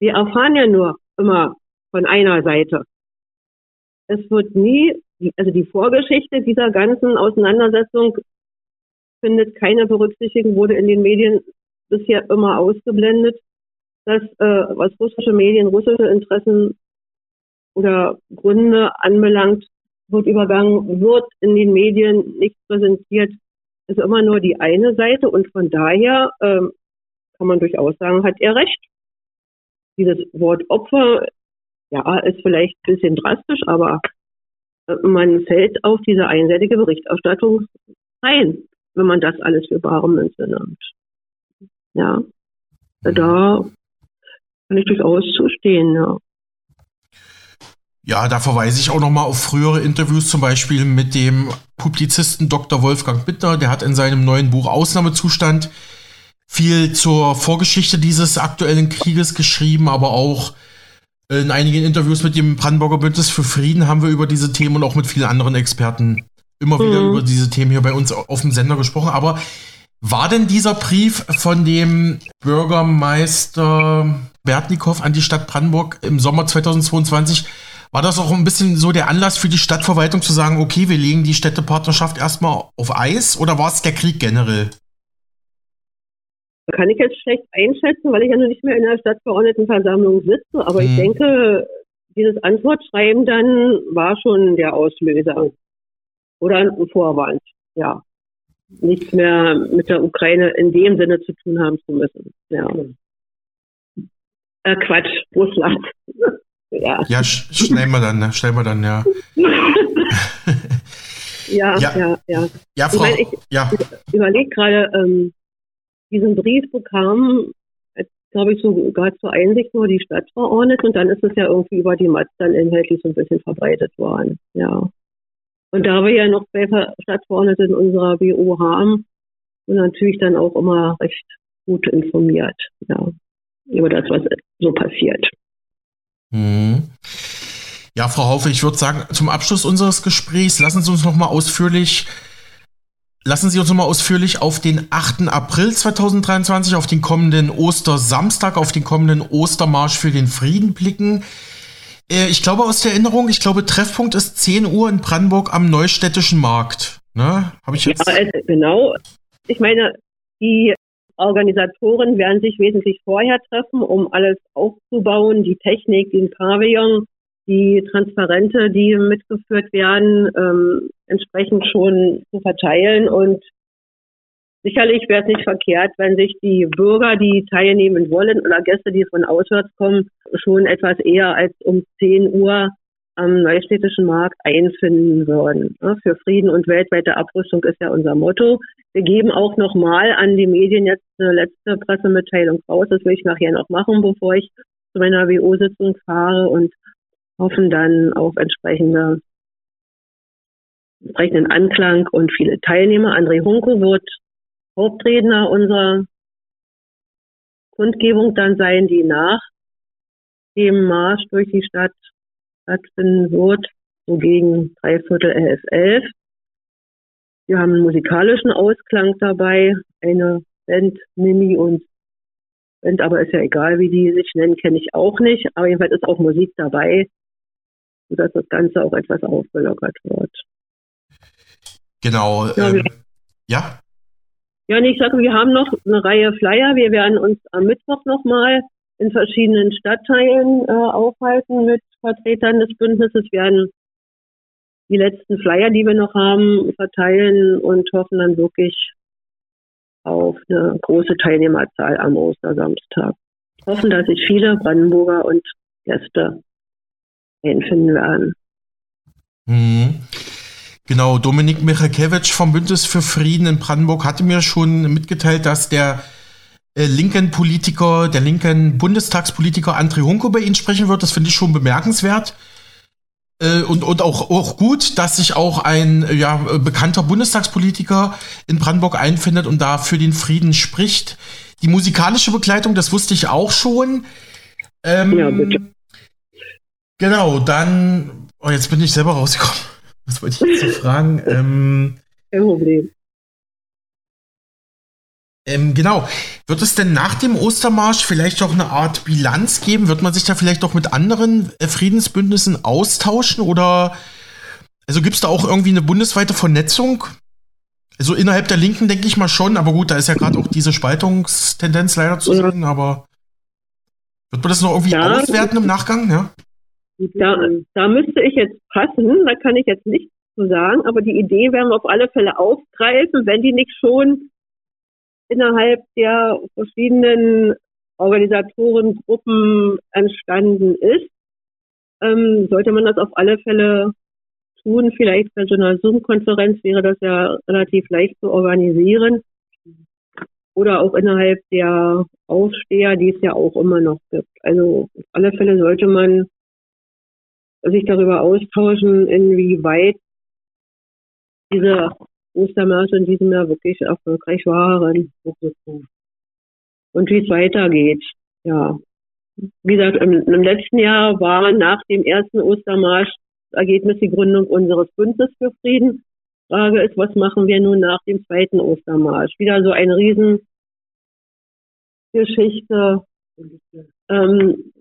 Wir erfahren ja nur immer von einer Seite. Es wird nie, also die Vorgeschichte dieser ganzen Auseinandersetzung findet keine Berücksichtigung, wurde in den Medien bisher immer ausgeblendet, dass äh, was russische Medien, russische Interessen oder Gründe anbelangt, wird übergangen, wird in den Medien nicht präsentiert. Ist immer nur die eine Seite und von daher ähm, kann man durchaus sagen, hat er recht. Dieses Wort Opfer, ja, ist vielleicht ein bisschen drastisch, aber äh, man fällt auf diese einseitige Berichterstattung ein, wenn man das alles für bare Münze nimmt. Ja, da kann ich durchaus zustehen, ja. Ja, da verweise ich auch nochmal auf frühere Interviews, zum Beispiel mit dem Publizisten Dr. Wolfgang Bittner. Der hat in seinem neuen Buch Ausnahmezustand viel zur Vorgeschichte dieses aktuellen Krieges geschrieben, aber auch in einigen Interviews mit dem Brandenburger Bündnis für Frieden haben wir über diese Themen und auch mit vielen anderen Experten immer wieder mhm. über diese Themen hier bei uns auf dem Sender gesprochen. Aber war denn dieser Brief von dem Bürgermeister Bertnikow an die Stadt Brandenburg im Sommer 2022 war das auch ein bisschen so der Anlass für die Stadtverwaltung zu sagen, okay, wir legen die Städtepartnerschaft erstmal auf Eis oder war es der Krieg generell? Kann ich jetzt schlecht einschätzen, weil ich ja noch nicht mehr in der Stadtverordnetenversammlung sitze, aber hm. ich denke, dieses Antwortschreiben dann war schon der Auslöser oder ein Vorwand, ja. Nichts mehr mit der Ukraine in dem Sinne zu tun haben zu müssen. Ja. Äh, Quatsch, Russland. Ja, ja stellen wir dann, ne? stellen wir dann, ja. ja, ja, ja, ja. Ja, Frau, ich, mein, ich ja. überlege gerade, ähm, diesen Brief bekam, glaube ich, sogar zur Einsicht nur die Stadt verordnet und dann ist es ja irgendwie über die Matz dann inhaltlich so ein bisschen verbreitet worden, ja. Und da wir ja noch zwei Stadtverordnete in unserer BO haben, sind natürlich dann auch immer recht gut informiert, ja, über das, was so passiert. Mhm. Ja, Frau Haufe, ich würde sagen, zum Abschluss unseres Gesprächs lassen Sie uns noch mal ausführlich Lassen Sie uns noch mal ausführlich auf den 8. April 2023, auf den kommenden Ostersamstag, auf den kommenden Ostermarsch für den Frieden blicken. Äh, ich glaube aus der Erinnerung, ich glaube Treffpunkt ist 10 Uhr in Brandenburg am Neustädtischen Markt. Ne? Habe ich jetzt? Ja, also genau. Ich meine, die Organisatoren werden sich wesentlich vorher treffen, um alles aufzubauen, die Technik, den Pavillon, die Transparente, die mitgeführt werden, ähm, entsprechend schon zu verteilen. Und sicherlich wäre es nicht verkehrt, wenn sich die Bürger, die teilnehmen wollen oder Gäste, die von auswärts kommen, schon etwas eher als um 10 Uhr am Neustädtischen Markt einfinden würden. Für Frieden und weltweite Abrüstung ist ja unser Motto. Wir geben auch nochmal an die Medien jetzt eine letzte Pressemitteilung raus. Das will ich nachher noch machen, bevor ich zu meiner WO-Sitzung fahre und hoffen dann auf entsprechende, entsprechenden Anklang und viele Teilnehmer. André Hunko wird Hauptredner unserer Kundgebung dann sein, die nach dem Marsch durch die Stadt stattfinden wird, so gegen dreiviertel elf, elf. Wir haben einen musikalischen Ausklang dabei, eine Band, Mimi und Band, aber ist ja egal, wie die sich nennen, kenne ich auch nicht. Aber jedenfalls ist auch Musik dabei, sodass das Ganze auch etwas aufgelockert wird. Genau. Ja, ähm, ja? Ja, und ich sage, wir haben noch eine Reihe Flyer. Wir werden uns am Mittwoch nochmal in verschiedenen Stadtteilen äh, aufhalten mit Vertretern des Bündnisses, werden die letzten Flyer, die wir noch haben, verteilen und hoffen dann wirklich auf eine große Teilnehmerzahl am Ostersamstag. Hoffen, dass sich viele Brandenburger und Gäste einfinden werden. Mhm. Genau, Dominik Michalkiewicz vom Bündnis für Frieden in Brandenburg hatte mir schon mitgeteilt, dass der äh, linken Politiker, der linken Bundestagspolitiker André Hunko bei Ihnen sprechen wird. Das finde ich schon bemerkenswert. Äh, und, und auch, auch gut, dass sich auch ein ja, bekannter Bundestagspolitiker in Brandenburg einfindet und da für den Frieden spricht. Die musikalische Begleitung, das wusste ich auch schon. Ähm, ja, bitte. Genau, dann, oh, jetzt bin ich selber rausgekommen. Was wollte ich jetzt so fragen? Ähm, Kein Problem. Ähm, genau. Wird es denn nach dem Ostermarsch vielleicht auch eine Art Bilanz geben? Wird man sich da vielleicht auch mit anderen äh, Friedensbündnissen austauschen? Oder also gibt es da auch irgendwie eine bundesweite Vernetzung? Also innerhalb der Linken denke ich mal schon, aber gut, da ist ja gerade auch diese Spaltungstendenz leider zu sehen, aber wird man das noch irgendwie ja, auswerten im Nachgang? Ja? Da, da müsste ich jetzt passen, da kann ich jetzt nichts zu sagen, aber die Idee werden wir auf alle Fälle aufgreifen, wenn die nicht schon innerhalb der verschiedenen Organisatorengruppen entstanden ist, ähm, sollte man das auf alle Fälle tun. Vielleicht bei so einer Zoom-Konferenz wäre das ja relativ leicht zu organisieren. Oder auch innerhalb der Aufsteher, die es ja auch immer noch gibt. Also auf alle Fälle sollte man sich darüber austauschen, inwieweit diese Ostermärsche in diesem Jahr wirklich erfolgreich waren. Und wie es weitergeht. Ja. Wie gesagt, im, im, letzten Jahr war nach dem ersten Ostermarsch das Ergebnis die Gründung unseres Bündnisses für Frieden. Frage ist, was machen wir nun nach dem zweiten Ostermarsch? Wieder so eine Riesengeschichte, ähm,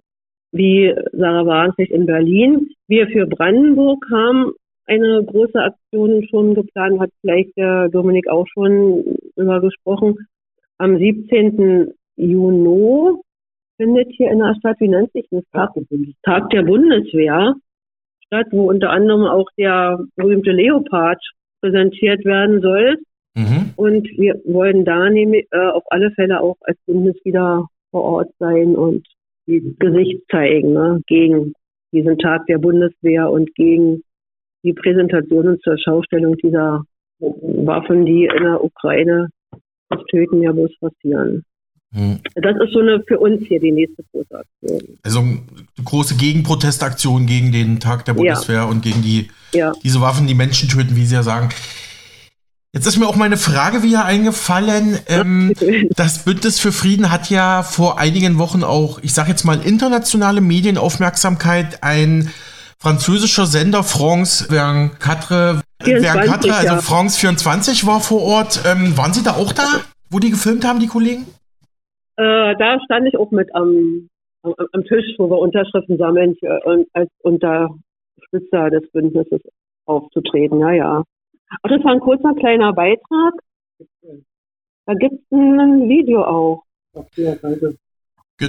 wie Sarah Warnzig in Berlin. Wir für Brandenburg haben eine große Aktion schon geplant, hat vielleicht der Dominik auch schon über gesprochen. Am 17. Juni findet hier in der Stadt, wie nennt sich das? Tag, Tag der Bundeswehr statt, wo unter anderem auch der berühmte Leopard präsentiert werden soll. Mhm. Und wir wollen da nämlich, äh, auf alle Fälle auch als Bündnis wieder vor Ort sein und Gesicht zeigen ne, gegen diesen Tag der Bundeswehr und gegen die Präsentationen zur Schaustellung dieser Waffen, die in der Ukraine das Töten ja bloß passieren. Hm. Das ist so eine für uns hier die nächste große Aktion. Also eine große Gegenprotestaktion gegen den Tag der Bundeswehr ja. und gegen die ja. diese Waffen, die Menschen töten, wie Sie ja sagen. Jetzt ist mir auch meine Frage wieder eingefallen. Ähm, das Bündnis für Frieden hat ja vor einigen Wochen auch, ich sage jetzt mal, internationale Medienaufmerksamkeit. Ein französischer Sender France 24, 24 also ja. France 24 war vor Ort. Ähm, waren Sie da auch da, wo die gefilmt haben, die Kollegen? Äh, da stand ich auch mit am, am, am Tisch, wo wir Unterschriften sammeln und als Unterstützer des Bündnisses aufzutreten. Ja, ja. Ach, das war ein kurzer kleiner Beitrag. Da gibt es ein Video auch.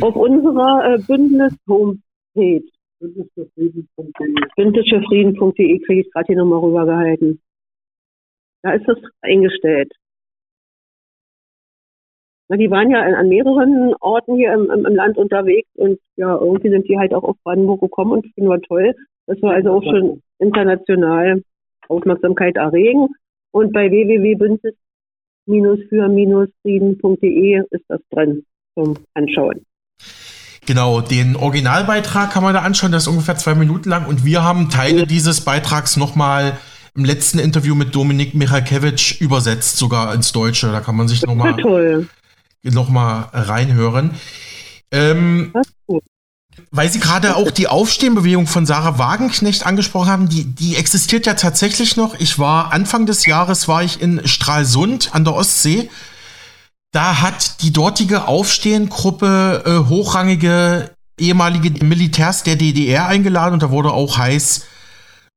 Auf unserer äh, Bündnis-Homepage. Bündnisfürfrieden.de kriege ich gerade hier nochmal rübergehalten. Da ist das eingestellt. Na, die waren ja an mehreren Orten hier im, im, im, Land unterwegs und ja, irgendwie sind die halt auch auf Brandenburg gekommen und finden wir toll, Das war also auch schon international Aufmerksamkeit erregen. Und bei www.bündnis-für-frieden.de ist das drin zum Anschauen. Genau, den Originalbeitrag kann man da anschauen, der ist ungefähr zwei Minuten lang und wir haben Teile dieses Beitrags nochmal im letzten Interview mit Dominik Michalkiewicz übersetzt, sogar ins Deutsche. Da kann man sich nochmal noch mal reinhören. Ähm, weil Sie gerade auch die Aufstehenbewegung von Sarah Wagenknecht angesprochen haben, die, die existiert ja tatsächlich noch. Ich war Anfang des Jahres war ich in Stralsund an der Ostsee da hat die dortige Aufstehengruppe äh, hochrangige ehemalige Militärs der DDR eingeladen und da wurde auch heiß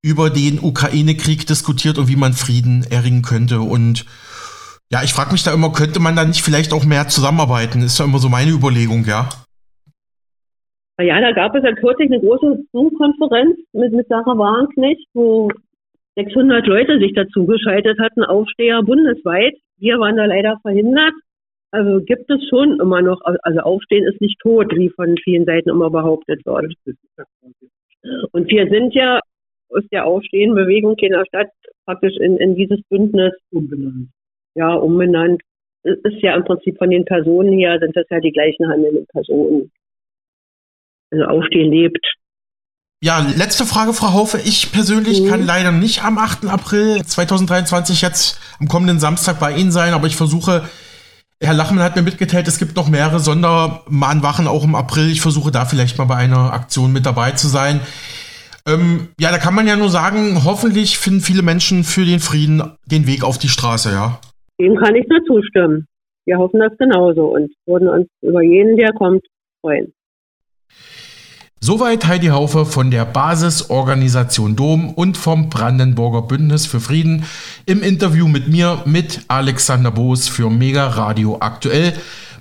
über den Ukraine-Krieg diskutiert und wie man Frieden erringen könnte. Und ja, ich frage mich da immer, könnte man da nicht vielleicht auch mehr zusammenarbeiten? Ist ja immer so meine Überlegung, ja. Ja, da gab es ja kürzlich eine große Zoom-Konferenz mit, mit Sarah Wagenknecht, wo 600 Leute sich dazu geschaltet hatten, Aufsteher bundesweit. Wir waren da leider verhindert. Also gibt es schon immer noch, also Aufstehen ist nicht tot, wie von vielen Seiten immer behauptet wird. Und wir sind ja aus der Aufstehenbewegung in der Stadt praktisch in, in dieses Bündnis umbenannt. Ja, umbenannt. Es ist ja im Prinzip von den Personen her, sind das ja die gleichen handelnden Personen. Also Aufstehen lebt. Ja, letzte Frage, Frau Haufe. Ich persönlich mhm. kann leider nicht am 8. April 2023 jetzt am kommenden Samstag bei Ihnen sein, aber ich versuche Herr Lachmann hat mir mitgeteilt, es gibt noch mehrere Sondermahnwachen auch im April. Ich versuche da vielleicht mal bei einer Aktion mit dabei zu sein. Ähm, ja, da kann man ja nur sagen, hoffentlich finden viele Menschen für den Frieden den Weg auf die Straße, ja. Dem kann ich nur zustimmen. Wir hoffen das genauso und würden uns über jeden, der kommt, freuen. Soweit Heidi Haufe von der Basisorganisation Dom und vom Brandenburger Bündnis für Frieden im Interview mit mir, mit Alexander Boos für Mega Radio aktuell.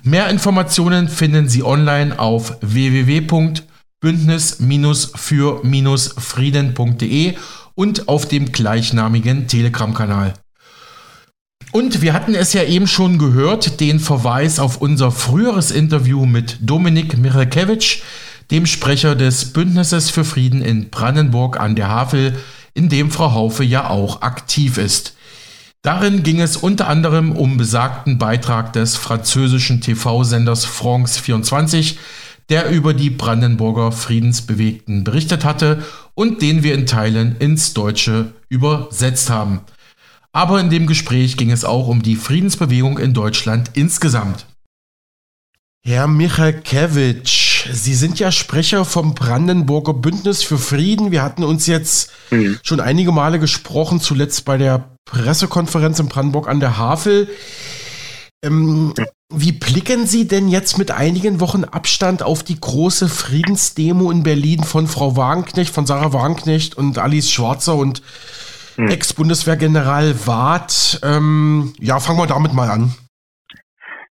Mehr Informationen finden Sie online auf www.bündnis-für-frieden.de und auf dem gleichnamigen Telegram-Kanal. Und wir hatten es ja eben schon gehört, den Verweis auf unser früheres Interview mit Dominik Michalkiewicz, dem Sprecher des Bündnisses für Frieden in Brandenburg an der Havel, in dem Frau Haufe ja auch aktiv ist. Darin ging es unter anderem um besagten Beitrag des französischen TV-Senders France 24, der über die Brandenburger Friedensbewegten berichtet hatte und den wir in Teilen ins Deutsche übersetzt haben. Aber in dem Gespräch ging es auch um die Friedensbewegung in Deutschland insgesamt. Herr Sie sind ja Sprecher vom Brandenburger Bündnis für Frieden. Wir hatten uns jetzt mhm. schon einige Male gesprochen, zuletzt bei der Pressekonferenz in Brandenburg an der Havel. Ähm, wie blicken Sie denn jetzt mit einigen Wochen Abstand auf die große Friedensdemo in Berlin von Frau Wagenknecht, von Sarah Wagenknecht und Alice Schwarzer und mhm. Ex-Bundeswehrgeneral Ward? Ähm, ja, fangen wir damit mal an.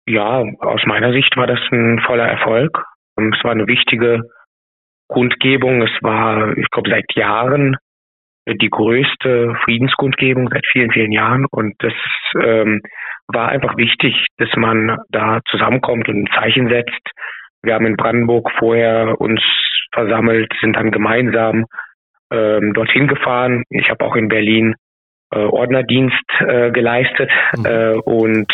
Ja, aus meiner Sicht war das ein voller Erfolg. Es war eine wichtige Kundgebung. Es war, ich glaube, seit Jahren die größte Friedenskundgebung seit vielen, vielen Jahren. Und das ähm, war einfach wichtig, dass man da zusammenkommt und ein Zeichen setzt. Wir haben in Brandenburg vorher uns versammelt, sind dann gemeinsam ähm, dorthin gefahren. Ich habe auch in Berlin äh, Ordnerdienst äh, geleistet mhm. äh, und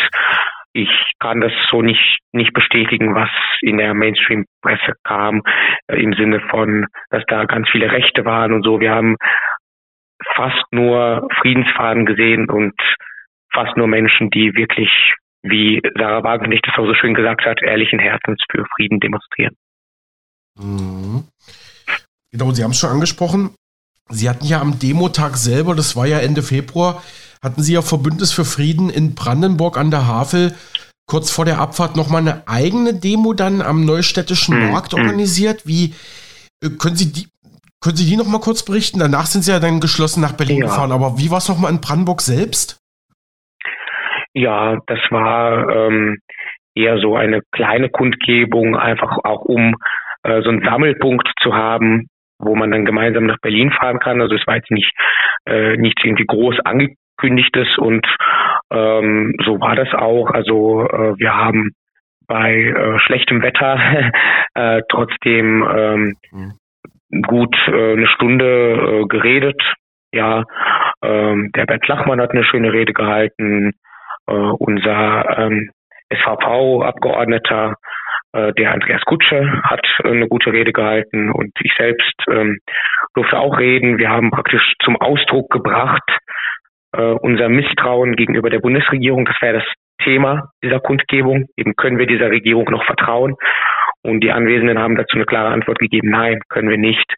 ich kann das so nicht, nicht bestätigen, was in der Mainstream-Presse kam, äh, im Sinne von, dass da ganz viele Rechte waren und so. Wir haben fast nur Friedensfahnen gesehen und fast nur Menschen, die wirklich, wie Sarah Wagenknecht das auch so schön gesagt hat, ehrlichen Herzens für Frieden demonstrieren. Mhm. Genau, Sie haben es schon angesprochen. Sie hatten ja am Demotag selber, das war ja Ende Februar, hatten Sie ja Verbündnis für Frieden in Brandenburg an der Havel kurz vor der Abfahrt nochmal eine eigene Demo dann am Neustädtischen mhm. Markt organisiert. Wie äh, können Sie die, können Sie die nochmal kurz berichten? Danach sind Sie ja dann geschlossen nach Berlin ja. gefahren, aber wie war es nochmal in Brandenburg selbst? Ja, das war ähm, eher so eine kleine Kundgebung, einfach auch um äh, so einen Sammelpunkt zu haben, wo man dann gemeinsam nach Berlin fahren kann. Also es war jetzt nicht, äh, nicht irgendwie groß ange angekündigt ist und ähm, so war das auch. Also äh, wir haben bei äh, schlechtem Wetter äh, trotzdem ähm, mhm. gut äh, eine Stunde äh, geredet. Ja, ähm, der Bert Lachmann hat eine schöne Rede gehalten. Äh, unser ähm, SVV-Abgeordneter, äh, der Andreas Kutsche, hat eine gute Rede gehalten und ich selbst ähm, durfte auch reden. Wir haben praktisch zum Ausdruck gebracht äh, unser Misstrauen gegenüber der Bundesregierung. Das wäre das Thema dieser Kundgebung. Eben können wir dieser Regierung noch vertrauen? Und die Anwesenden haben dazu eine klare Antwort gegeben, nein, können wir nicht.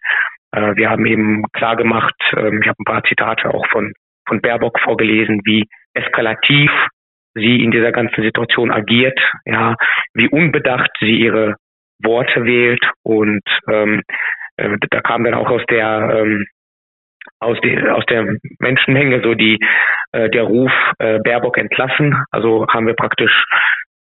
Äh, wir haben eben klar gemacht, äh, ich habe ein paar Zitate auch von, von Baerbock vorgelesen, wie eskalativ sie in dieser ganzen Situation agiert, ja, wie unbedacht sie ihre Worte wählt und ähm, äh, da kam dann auch aus der ähm, aus, die, aus der Menschenmenge so die äh, der Ruf äh, Baerbock entlassen. Also haben wir praktisch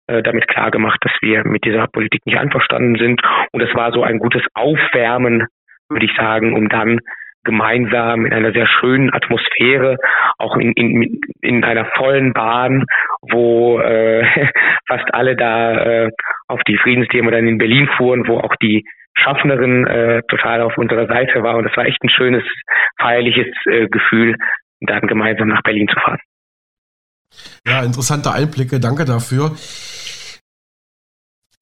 äh, damit klar gemacht, dass wir mit dieser Politik nicht einverstanden sind. Und es war so ein gutes Aufwärmen, würde ich sagen, um dann gemeinsam in einer sehr schönen Atmosphäre, auch in, in, in einer vollen Bahn, wo äh, fast alle da äh, auf die Friedensdemo dann in Berlin fuhren, wo auch die Schaffnerin äh, total auf unserer Seite war. Und es war echt ein schönes, feierliches äh, Gefühl, dann gemeinsam nach Berlin zu fahren. Ja, interessante Einblicke, danke dafür.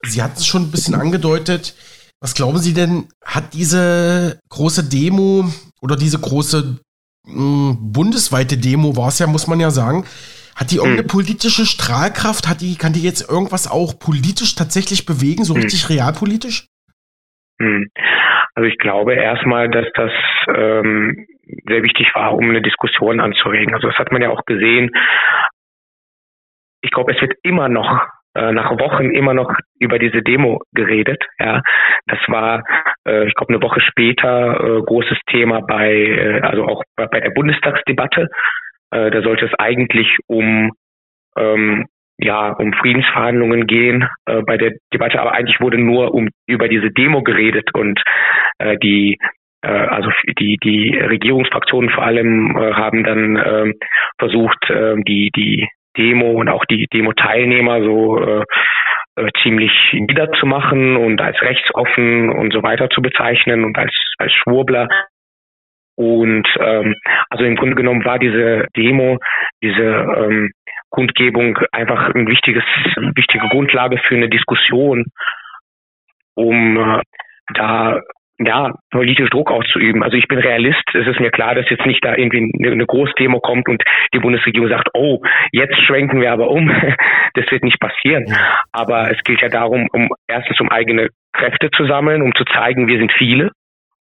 Sie hatten es schon ein bisschen angedeutet. Was glauben Sie denn, hat diese große Demo oder diese große mh, hm, bundesweite Demo, war es ja, muss man ja sagen, hat die irgendeine hm. politische Strahlkraft? Hat die, kann die jetzt irgendwas auch politisch tatsächlich bewegen, so hm. richtig realpolitisch? Hm. Also ich glaube erstmal, dass das ähm, sehr wichtig war, um eine Diskussion anzuregen. Also das hat man ja auch gesehen. Ich glaube, es wird immer noch äh, nach Wochen immer noch über diese Demo geredet. Ja, das war, äh, ich glaube, eine Woche später äh, großes Thema bei, äh, also auch bei, bei der Bundestagsdebatte. Äh, da sollte es eigentlich um ähm, ja um Friedensverhandlungen gehen äh, bei der Debatte, aber eigentlich wurde nur um über diese Demo geredet und äh, die äh, also die die Regierungsfraktionen vor allem äh, haben dann äh, versucht äh, die die Demo und auch die Demo-Teilnehmer so äh, äh, ziemlich niederzumachen und als rechtsoffen und so weiter zu bezeichnen und als als Schwurbler. Und ähm, also im Grunde genommen war diese Demo, diese ähm, Kundgebung einfach ein wichtiges, eine wichtige Grundlage für eine Diskussion, um äh, da ja, politisch Druck auszuüben. Also ich bin Realist. Es ist mir klar, dass jetzt nicht da irgendwie eine, Großdemo kommt und die Bundesregierung sagt, oh, jetzt schwenken wir aber um. Das wird nicht passieren. Aber es gilt ja darum, um erstens um eigene Kräfte zu sammeln, um zu zeigen, wir sind viele.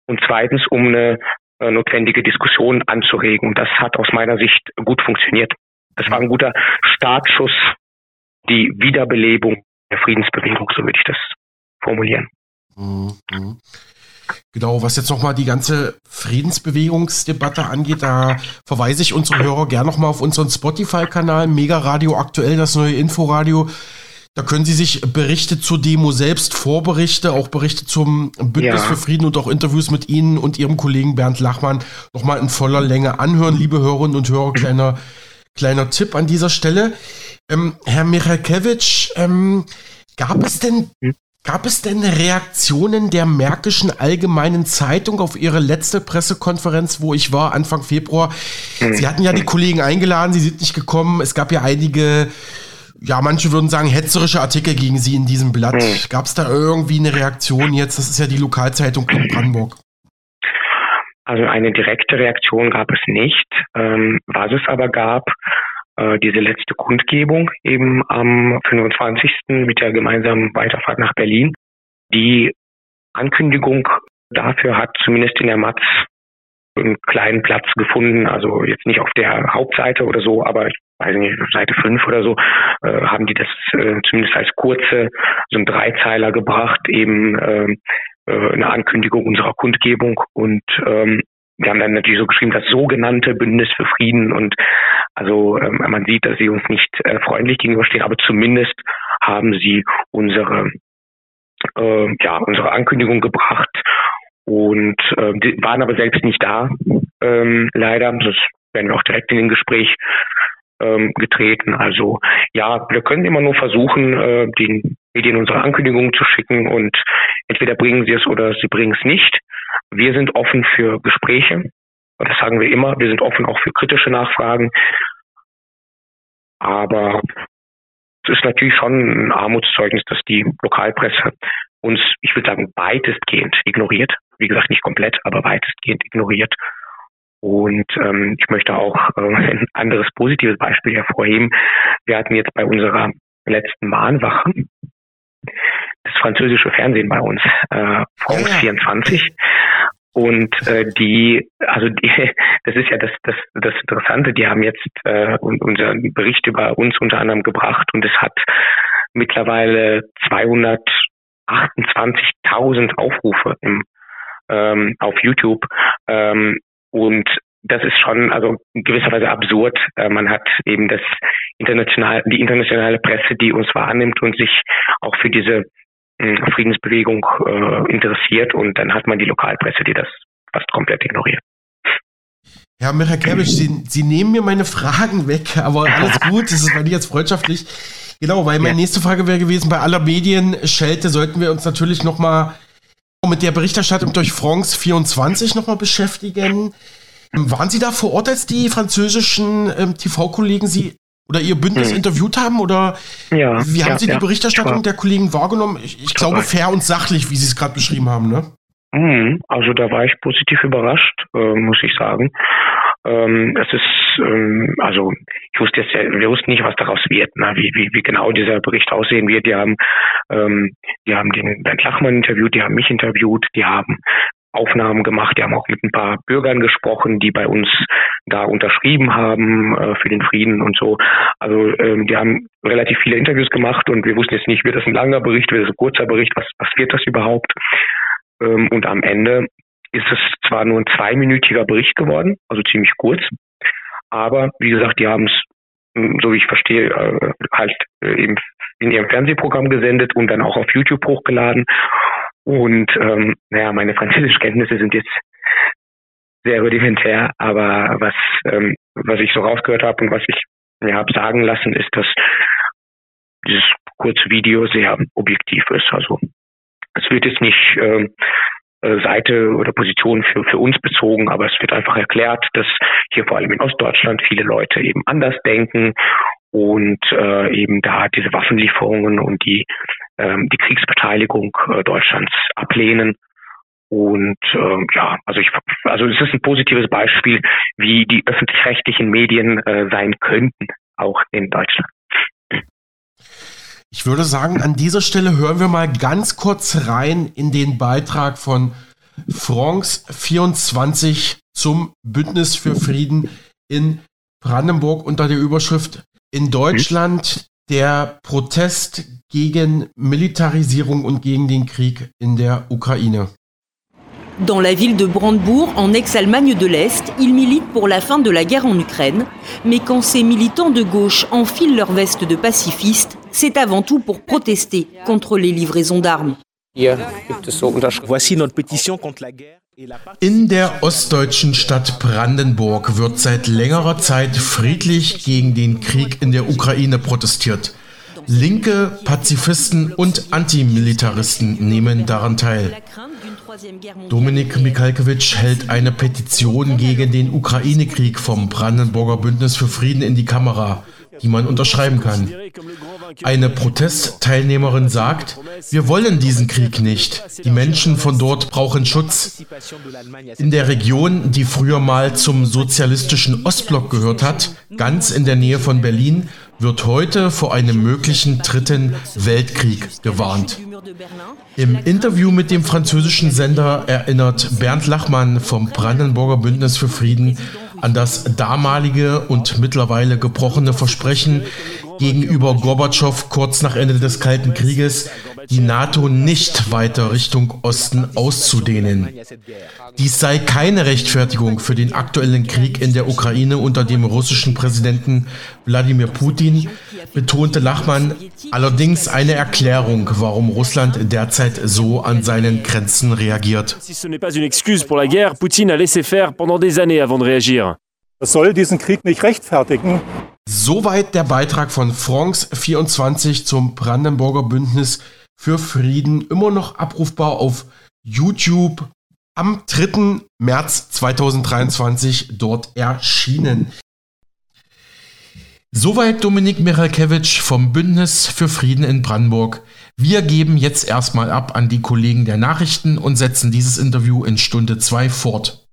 Und zweitens, um eine äh, notwendige Diskussion anzuregen. Und das hat aus meiner Sicht gut funktioniert. Das war ein guter Startschuss, die Wiederbelebung der Friedensbewegung, so würde ich das formulieren. Mhm. Genau, was jetzt nochmal die ganze Friedensbewegungsdebatte angeht, da verweise ich unsere Hörer gerne nochmal auf unseren Spotify-Kanal, Mega Radio aktuell, das neue Inforadio. Da können Sie sich Berichte zur Demo selbst, Vorberichte, auch Berichte zum Bündnis ja. für Frieden und auch Interviews mit Ihnen und Ihrem Kollegen Bernd Lachmann nochmal in voller Länge anhören. Liebe Hörerinnen und Hörer, kleiner, kleiner Tipp an dieser Stelle. Ähm, Herr Michalkiewicz, ähm, gab es denn hm? Gab es denn Reaktionen der Märkischen Allgemeinen Zeitung auf Ihre letzte Pressekonferenz, wo ich war, Anfang Februar? Hm. Sie hatten ja die Kollegen eingeladen, Sie sind nicht gekommen. Es gab ja einige ja, manche würden sagen, hetzerische Artikel gegen sie in diesem Blatt. Hm. Gab es da irgendwie eine Reaktion jetzt? Das ist ja die Lokalzeitung in Brandenburg. Also eine direkte Reaktion gab es nicht. Ähm, was es aber gab, äh, diese letzte Kundgebung eben am 25. mit der gemeinsamen Weiterfahrt nach Berlin. Die Ankündigung dafür hat zumindest in der Matz einen kleinen Platz gefunden, also jetzt nicht auf der Hauptseite oder so, aber ich weiß nicht, Seite 5 oder so, äh, haben die das äh, zumindest als kurze, so ein Dreizeiler gebracht, eben äh, eine Ankündigung unserer Kundgebung und ähm, wir haben dann natürlich so geschrieben, das sogenannte Bündnis für Frieden und also ähm, man sieht, dass sie uns nicht äh, freundlich gegenüberstehen, aber zumindest haben sie unsere äh, ja unsere Ankündigung gebracht und äh, waren aber selbst nicht da, ähm, leider. Das werden wir auch direkt in den Gespräch ähm, getreten. Also ja, wir können immer nur versuchen, äh, den Medien unsere Ankündigungen zu schicken und entweder bringen sie es oder sie bringen es nicht. wir sind offen für Gespräche. Das sagen wir immer. Wir sind offen auch für kritische Nachfragen. Aber es ist natürlich schon ein Armutszeugnis, dass die Lokalpresse uns, ich würde sagen, weitestgehend ignoriert. Wie gesagt, nicht komplett, aber weitestgehend ignoriert. Und ähm, ich möchte auch äh, ein anderes positives Beispiel hervorheben. Wir hatten jetzt bei unserer letzten Mahnwache das französische Fernsehen bei uns, äh, France ja, ja. 24. Und äh, die, also die, das ist ja das, das, das Interessante, die haben jetzt äh, unseren Bericht über uns unter anderem gebracht und es hat mittlerweile 228.000 Aufrufe im, ähm, auf YouTube. Ähm, und das ist schon also in gewisser Weise absurd. Äh, man hat eben das international, die internationale Presse, die uns wahrnimmt und sich auch für diese mh, hm, Friedensbewegung äh, interessiert und dann hat man die Lokalpresse, die das fast komplett ignoriert. Herr Michael Sie, Sie nehmen mir meine Fragen weg, aber alles gut, das ist bei dir jetzt freundschaftlich. Genau, weil meine ja. nächste Frage wäre gewesen, bei aller Medienschelte sollten wir uns natürlich nochmal mit der Berichterstattung durch France 24 nochmal beschäftigen. Waren Sie da vor Ort, als die französischen ähm, TV-Kollegen Sie oder Ihr Bündnis hm. interviewt haben? Oder ja, wie haben ja, Sie die ja, Berichterstattung der Kollegen wahrgenommen? Ich, ich glaube, fair und sachlich, wie Sie es gerade beschrieben haben, ne? Hm, also da war ich positiv überrascht, äh, muss ich sagen. Ähm, es ist, ähm, also ich wusste jetzt, wir wussten nicht, was daraus wird, ne? wie, wie, wie genau dieser Bericht aussehen wird. Die haben, ähm, die haben den Bernd Lachmann interviewt, die haben mich interviewt, die haben Aufnahmen gemacht. Die haben auch mit ein paar Bürgern gesprochen, die bei uns da unterschrieben haben äh, für den Frieden und so. Also ähm, die haben relativ viele Interviews gemacht und wir wussten jetzt nicht, wird das ein langer Bericht, wird das ein kurzer Bericht, was, was wird das überhaupt? Ähm, und am Ende ist es zwar nur ein zweiminütiger Bericht geworden, also ziemlich kurz, aber wie gesagt, die haben es, hm, so wie ich verstehe, äh, halt äh, eben in ihrem Fernsehprogramm gesendet und dann auch auf YouTube hochgeladen. Und ähm, naja, meine Französischkenntnisse sind jetzt sehr rudimentär, aber was, ähm, was ich so rausgehört habe und was ich mir habe sagen lassen, ist, dass dieses kurze Video sehr objektiv ist. Also es wird jetzt nicht ähm, äh, Seite oder Position für, für uns bezogen, aber es wird einfach erklärt, dass hier vor allem in Ostdeutschland viele Leute eben anders denken und äh, eben da diese Waffenlieferungen und die, die Kriegsbeteiligung äh, Deutschlands ablehnen. Und ähm, ja, also ich also es ist ein positives Beispiel, wie die öffentlich-rechtlichen Medien äh, sein könnten, auch in Deutschland. Ich würde sagen, an dieser Stelle hören wir mal ganz kurz rein in den Beitrag von France 24 zum Bündnis für Frieden in Brandenburg unter der Überschrift In Deutschland der Protest gegen Militarisierung und gegen den Krieg in der Ukraine. Dans la ville de Brandebourg, en ex-Allemagne de l'Est, ils militent pour la fin de la guerre en Ukraine. Mais quand ces militants de gauche enfilent leur veste de pacifistes, c'est avant tout pour protester contre les livraisons d'armes. Voici notre pétition contre la guerre. In der ostdeutschen Stadt Brandenburg wird seit längerer Zeit friedlich gegen den Krieg in der Ukraine protestiert. Linke, Pazifisten und Antimilitaristen nehmen daran teil. Dominik Mikalkewitsch hält eine Petition gegen den Ukraine-Krieg vom Brandenburger Bündnis für Frieden in die Kamera, die man unterschreiben kann. Eine Protestteilnehmerin sagt, wir wollen diesen Krieg nicht. Die Menschen von dort brauchen Schutz. In der Region, die früher mal zum sozialistischen Ostblock gehört hat, ganz in der Nähe von Berlin, wird heute vor einem möglichen dritten Weltkrieg gewarnt. Im Interview mit dem französischen Sender erinnert Bernd Lachmann vom Brandenburger Bündnis für Frieden an das damalige und mittlerweile gebrochene Versprechen gegenüber Gorbatschow kurz nach Ende des Kalten Krieges, die NATO nicht weiter Richtung Osten auszudehnen. Dies sei keine Rechtfertigung für den aktuellen Krieg in der Ukraine unter dem russischen Präsidenten Wladimir Putin, betonte Lachmann allerdings eine Erklärung, warum Russland derzeit so an seinen Grenzen reagiert. Das soll diesen Krieg nicht rechtfertigen. Soweit der Beitrag von France 24 zum Brandenburger Bündnis für Frieden. Immer noch abrufbar auf YouTube. am 3. März 2023 dort erschienen. Soweit Dominik Michalkiewicz vom Bündnis für Frieden in Brandenburg. Wir geben jetzt erstmal ab an die Kollegen der Nachrichten und setzen dieses Interview in Stunde 2 fort.